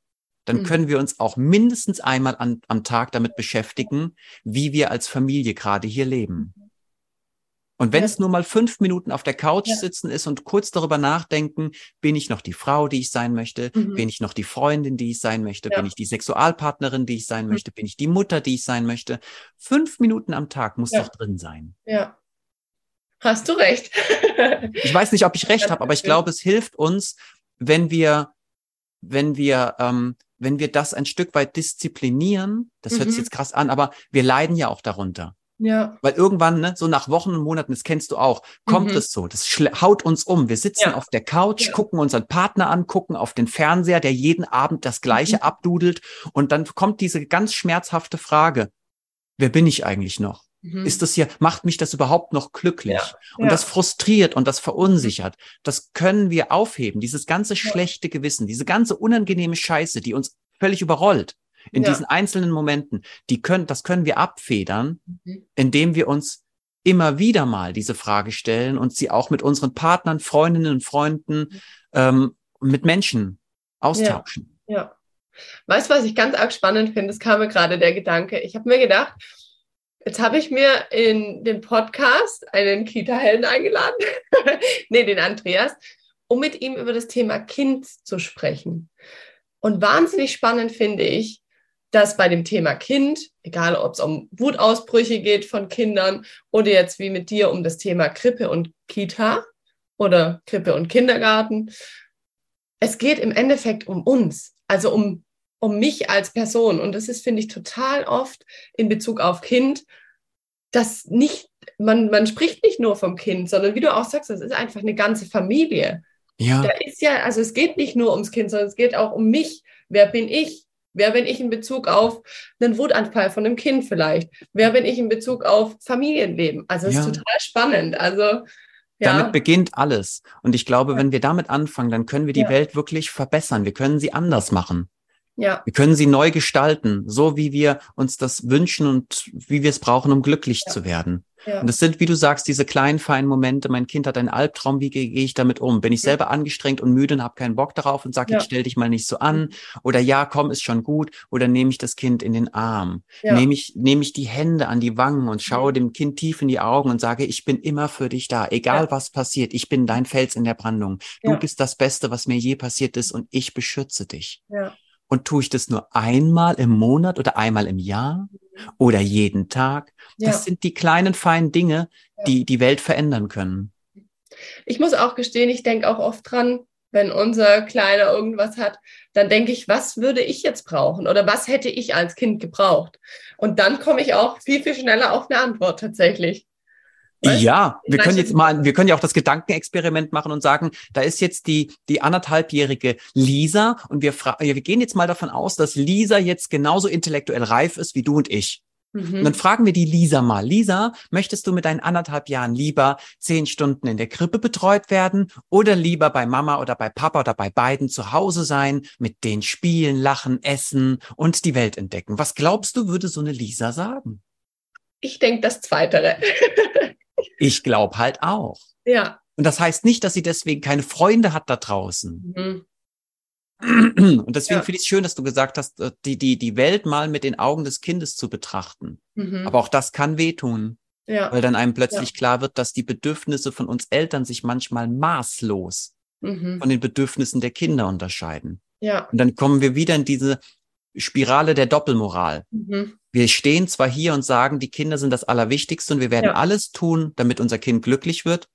dann mhm. können wir uns auch mindestens einmal an, am Tag damit beschäftigen, wie wir als Familie gerade hier leben. Und wenn ja. es nur mal fünf Minuten auf der Couch ja. sitzen ist und kurz darüber nachdenken, bin ich noch die Frau, die ich sein möchte? Mhm. Bin ich noch die Freundin, die ich sein möchte? Ja. Bin ich die Sexualpartnerin, die ich sein mhm. möchte? Bin ich die Mutter, die ich sein möchte? Fünf Minuten am Tag muss doch drin sein. Ja. Hast du recht. ich weiß nicht, ob ich recht habe, aber ich glaube, es hilft uns, wenn wir, wenn wir, ähm, wenn wir das ein Stück weit disziplinieren, das hört sich mhm. jetzt krass an, aber wir leiden ja auch darunter. Ja. Weil irgendwann, ne, so nach Wochen und Monaten, das kennst du auch, kommt mhm. es so, das haut uns um. Wir sitzen ja. auf der Couch, ja. gucken unseren Partner an, gucken auf den Fernseher, der jeden Abend das Gleiche mhm. abdudelt. Und dann kommt diese ganz schmerzhafte Frage, wer bin ich eigentlich noch? Mhm. Ist das hier, macht mich das überhaupt noch glücklich? Ja. Und das frustriert und das verunsichert. Das können wir aufheben, dieses ganze schlechte Gewissen, diese ganze unangenehme Scheiße, die uns völlig überrollt in ja. diesen einzelnen Momenten, die können, das können wir abfedern, mhm. indem wir uns immer wieder mal diese Frage stellen und sie auch mit unseren Partnern, Freundinnen und Freunden, mhm. ähm, mit Menschen austauschen. Ja. ja. Weißt du, was ich ganz arg spannend finde? Es kam mir gerade der Gedanke. Ich habe mir gedacht, jetzt habe ich mir in den Podcast einen Kita-Helden eingeladen, nee, den Andreas, um mit ihm über das Thema Kind zu sprechen. Und wahnsinnig spannend finde ich, dass bei dem Thema Kind, egal ob es um Wutausbrüche geht von Kindern oder jetzt wie mit dir um das Thema Krippe und Kita oder Krippe und Kindergarten, es geht im Endeffekt um uns, also um, um mich als Person. Und das ist, finde ich, total oft in Bezug auf Kind, dass nicht, man, man spricht nicht nur vom Kind, sondern wie du auch sagst, das ist einfach eine ganze Familie. Ja. Da ist ja, also es geht nicht nur ums Kind, sondern es geht auch um mich. Wer bin ich? Wer bin ich in Bezug auf einen Wutanfall von einem Kind vielleicht? Wer bin ich in Bezug auf Familienleben? Also es ja. ist total spannend. Also ja. Damit beginnt alles. Und ich glaube, wenn wir damit anfangen, dann können wir die ja. Welt wirklich verbessern. Wir können sie anders machen. Ja. Wir können sie neu gestalten, so wie wir uns das wünschen und wie wir es brauchen, um glücklich ja. zu werden. Ja. Und das sind, wie du sagst, diese kleinen, feinen Momente. Mein Kind hat einen Albtraum, wie gehe ich damit um? Bin ich ja. selber angestrengt und müde und habe keinen Bock darauf und sage, ja. jetzt stell dich mal nicht so an. Oder ja, komm, ist schon gut. Oder nehme ich das Kind in den Arm? Nehme ich, nehme ich die Hände an die Wangen und schaue dem Kind tief in die Augen und sage, ich bin immer für dich da, egal was passiert. Ich bin dein Fels in der Brandung. Du bist das Beste, was mir je passiert ist und ich beschütze dich. Ja. Und tue ich das nur einmal im Monat oder einmal im Jahr oder jeden Tag? Das ja. sind die kleinen, feinen Dinge, die die Welt verändern können. Ich muss auch gestehen, ich denke auch oft dran, wenn unser Kleiner irgendwas hat, dann denke ich, was würde ich jetzt brauchen oder was hätte ich als Kind gebraucht? Und dann komme ich auch viel, viel schneller auf eine Antwort tatsächlich. Weißt? Ja, wir können jetzt mal, wir können ja auch das Gedankenexperiment machen und sagen, da ist jetzt die, die anderthalbjährige Lisa und wir, wir gehen jetzt mal davon aus, dass Lisa jetzt genauso intellektuell reif ist wie du und ich. Mhm. Und dann fragen wir die Lisa mal, Lisa, möchtest du mit deinen anderthalb Jahren lieber zehn Stunden in der Krippe betreut werden oder lieber bei Mama oder bei Papa oder bei beiden zu Hause sein, mit denen spielen, lachen, essen und die Welt entdecken? Was glaubst du, würde so eine Lisa sagen? Ich denke das Zweitere. ich glaube halt auch. Ja. Und das heißt nicht, dass sie deswegen keine Freunde hat da draußen. Mhm. Und deswegen ja. finde ich es schön, dass du gesagt hast, äh, die, die, die Welt mal mit den Augen des Kindes zu betrachten. Mhm. Aber auch das kann wehtun. Ja. Weil dann einem plötzlich ja. klar wird, dass die Bedürfnisse von uns Eltern sich manchmal maßlos mhm. von den Bedürfnissen der Kinder unterscheiden. Ja. Und dann kommen wir wieder in diese Spirale der Doppelmoral. Mhm. Wir stehen zwar hier und sagen, die Kinder sind das Allerwichtigste und wir werden ja. alles tun, damit unser Kind glücklich wird.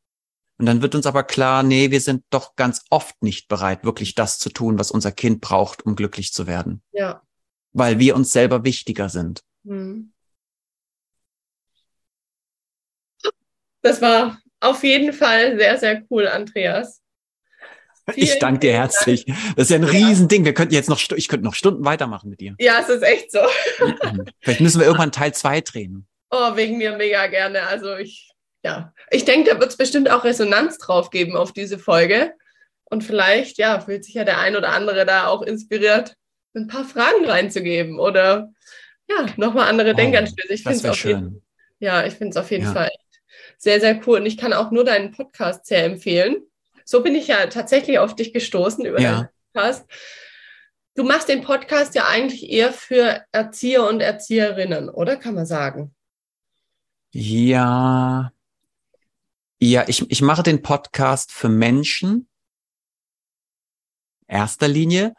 Und dann wird uns aber klar, nee, wir sind doch ganz oft nicht bereit, wirklich das zu tun, was unser Kind braucht, um glücklich zu werden. Ja. Weil wir uns selber wichtiger sind. Mhm. Das war auf jeden Fall sehr, sehr cool, Andreas. Ich danke dir herzlich. Das ist ja ein Riesending. Wir könnten jetzt noch, ich könnte noch Stunden weitermachen mit dir. Ja, es ist echt so. Vielleicht müssen wir irgendwann Teil zwei drehen. Oh, wegen mir mega gerne. Also ich ja, ich denke, da wird es bestimmt auch Resonanz drauf geben auf diese Folge. Und vielleicht, ja, fühlt sich ja der ein oder andere da auch inspiriert, ein paar Fragen reinzugeben oder ja, nochmal andere oh, Denkanstöße. Ich finde es auf, jeden, ja, ich auf jeden ja. Fall sehr, sehr cool. Und ich kann auch nur deinen Podcast sehr empfehlen. So bin ich ja tatsächlich auf dich gestoßen über ja. deinen Podcast. Du machst den Podcast ja eigentlich eher für Erzieher und Erzieherinnen, oder kann man sagen? Ja, ja, ich, ich mache den Podcast für Menschen, erster Linie,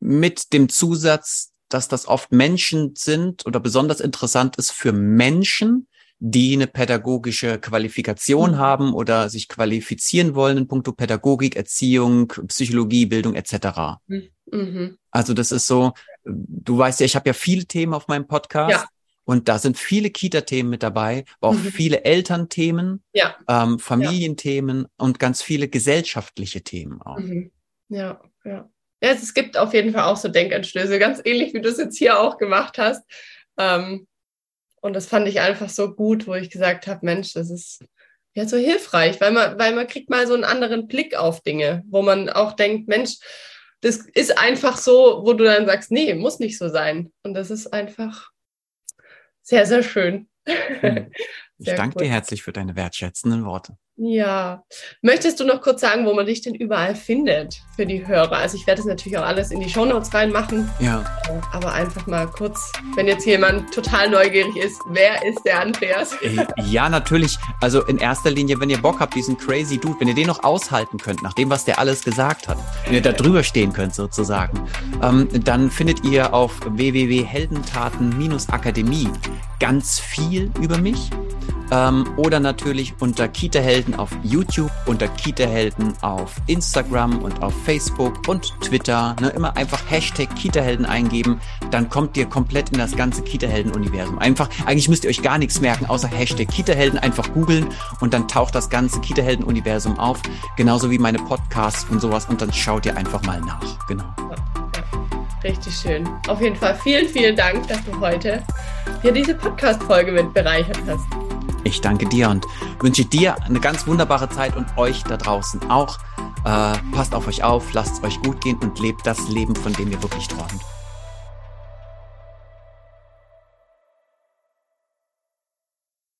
mit dem Zusatz, dass das oft Menschen sind oder besonders interessant ist für Menschen, die eine pädagogische Qualifikation mhm. haben oder sich qualifizieren wollen in puncto Pädagogik, Erziehung, Psychologie, Bildung etc. Mhm. Also das ist so, du weißt ja, ich habe ja viele Themen auf meinem Podcast. Ja. Und da sind viele Kita-Themen mit dabei, aber auch mhm. viele Elternthemen, ja. ähm, Familienthemen ja. und ganz viele gesellschaftliche Themen auch. Mhm. Ja, ja. Ja, es gibt auf jeden Fall auch so Denkanstöße, ganz ähnlich wie du es jetzt hier auch gemacht hast. Ähm, und das fand ich einfach so gut, wo ich gesagt habe, Mensch, das ist ja so hilfreich, weil man, weil man kriegt mal so einen anderen Blick auf Dinge, wo man auch denkt, Mensch, das ist einfach so, wo du dann sagst, nee, muss nicht so sein. Und das ist einfach sehr, sehr schön. Hm. Ich danke cool. dir herzlich für deine wertschätzenden Worte. Ja. Möchtest du noch kurz sagen, wo man dich denn überall findet für die Hörer? Also ich werde es natürlich auch alles in die Shownotes reinmachen. Ja. Aber einfach mal kurz, wenn jetzt jemand total neugierig ist, wer ist der Andreas? Äh, ja, natürlich. Also in erster Linie, wenn ihr Bock habt, diesen crazy Dude, wenn ihr den noch aushalten könnt, nach dem, was der alles gesagt hat, wenn ihr da drüber stehen könnt sozusagen, ähm, dann findet ihr auf www.heldentaten-akademie ganz viel über mich. Ähm, oder natürlich unter Kita-Helden auf YouTube, unter Kita-Helden auf Instagram und auf Facebook und Twitter. Ne? Immer einfach Hashtag Kita-Helden eingeben, dann kommt ihr komplett in das ganze Kita-Helden-Universum. Einfach, eigentlich müsst ihr euch gar nichts merken, außer Hashtag Kita-Helden, einfach googeln und dann taucht das ganze Kita-Helden-Universum auf. Genauso wie meine Podcasts und sowas und dann schaut ihr einfach mal nach. Genau. Richtig schön. Auf jeden Fall vielen, vielen Dank, dass du heute hier diese Podcast-Folge mit bereichert hast. Ich danke dir und wünsche dir eine ganz wunderbare Zeit und euch da draußen auch. Äh, passt auf euch auf, lasst es euch gut gehen und lebt das Leben, von dem ihr wirklich träumt.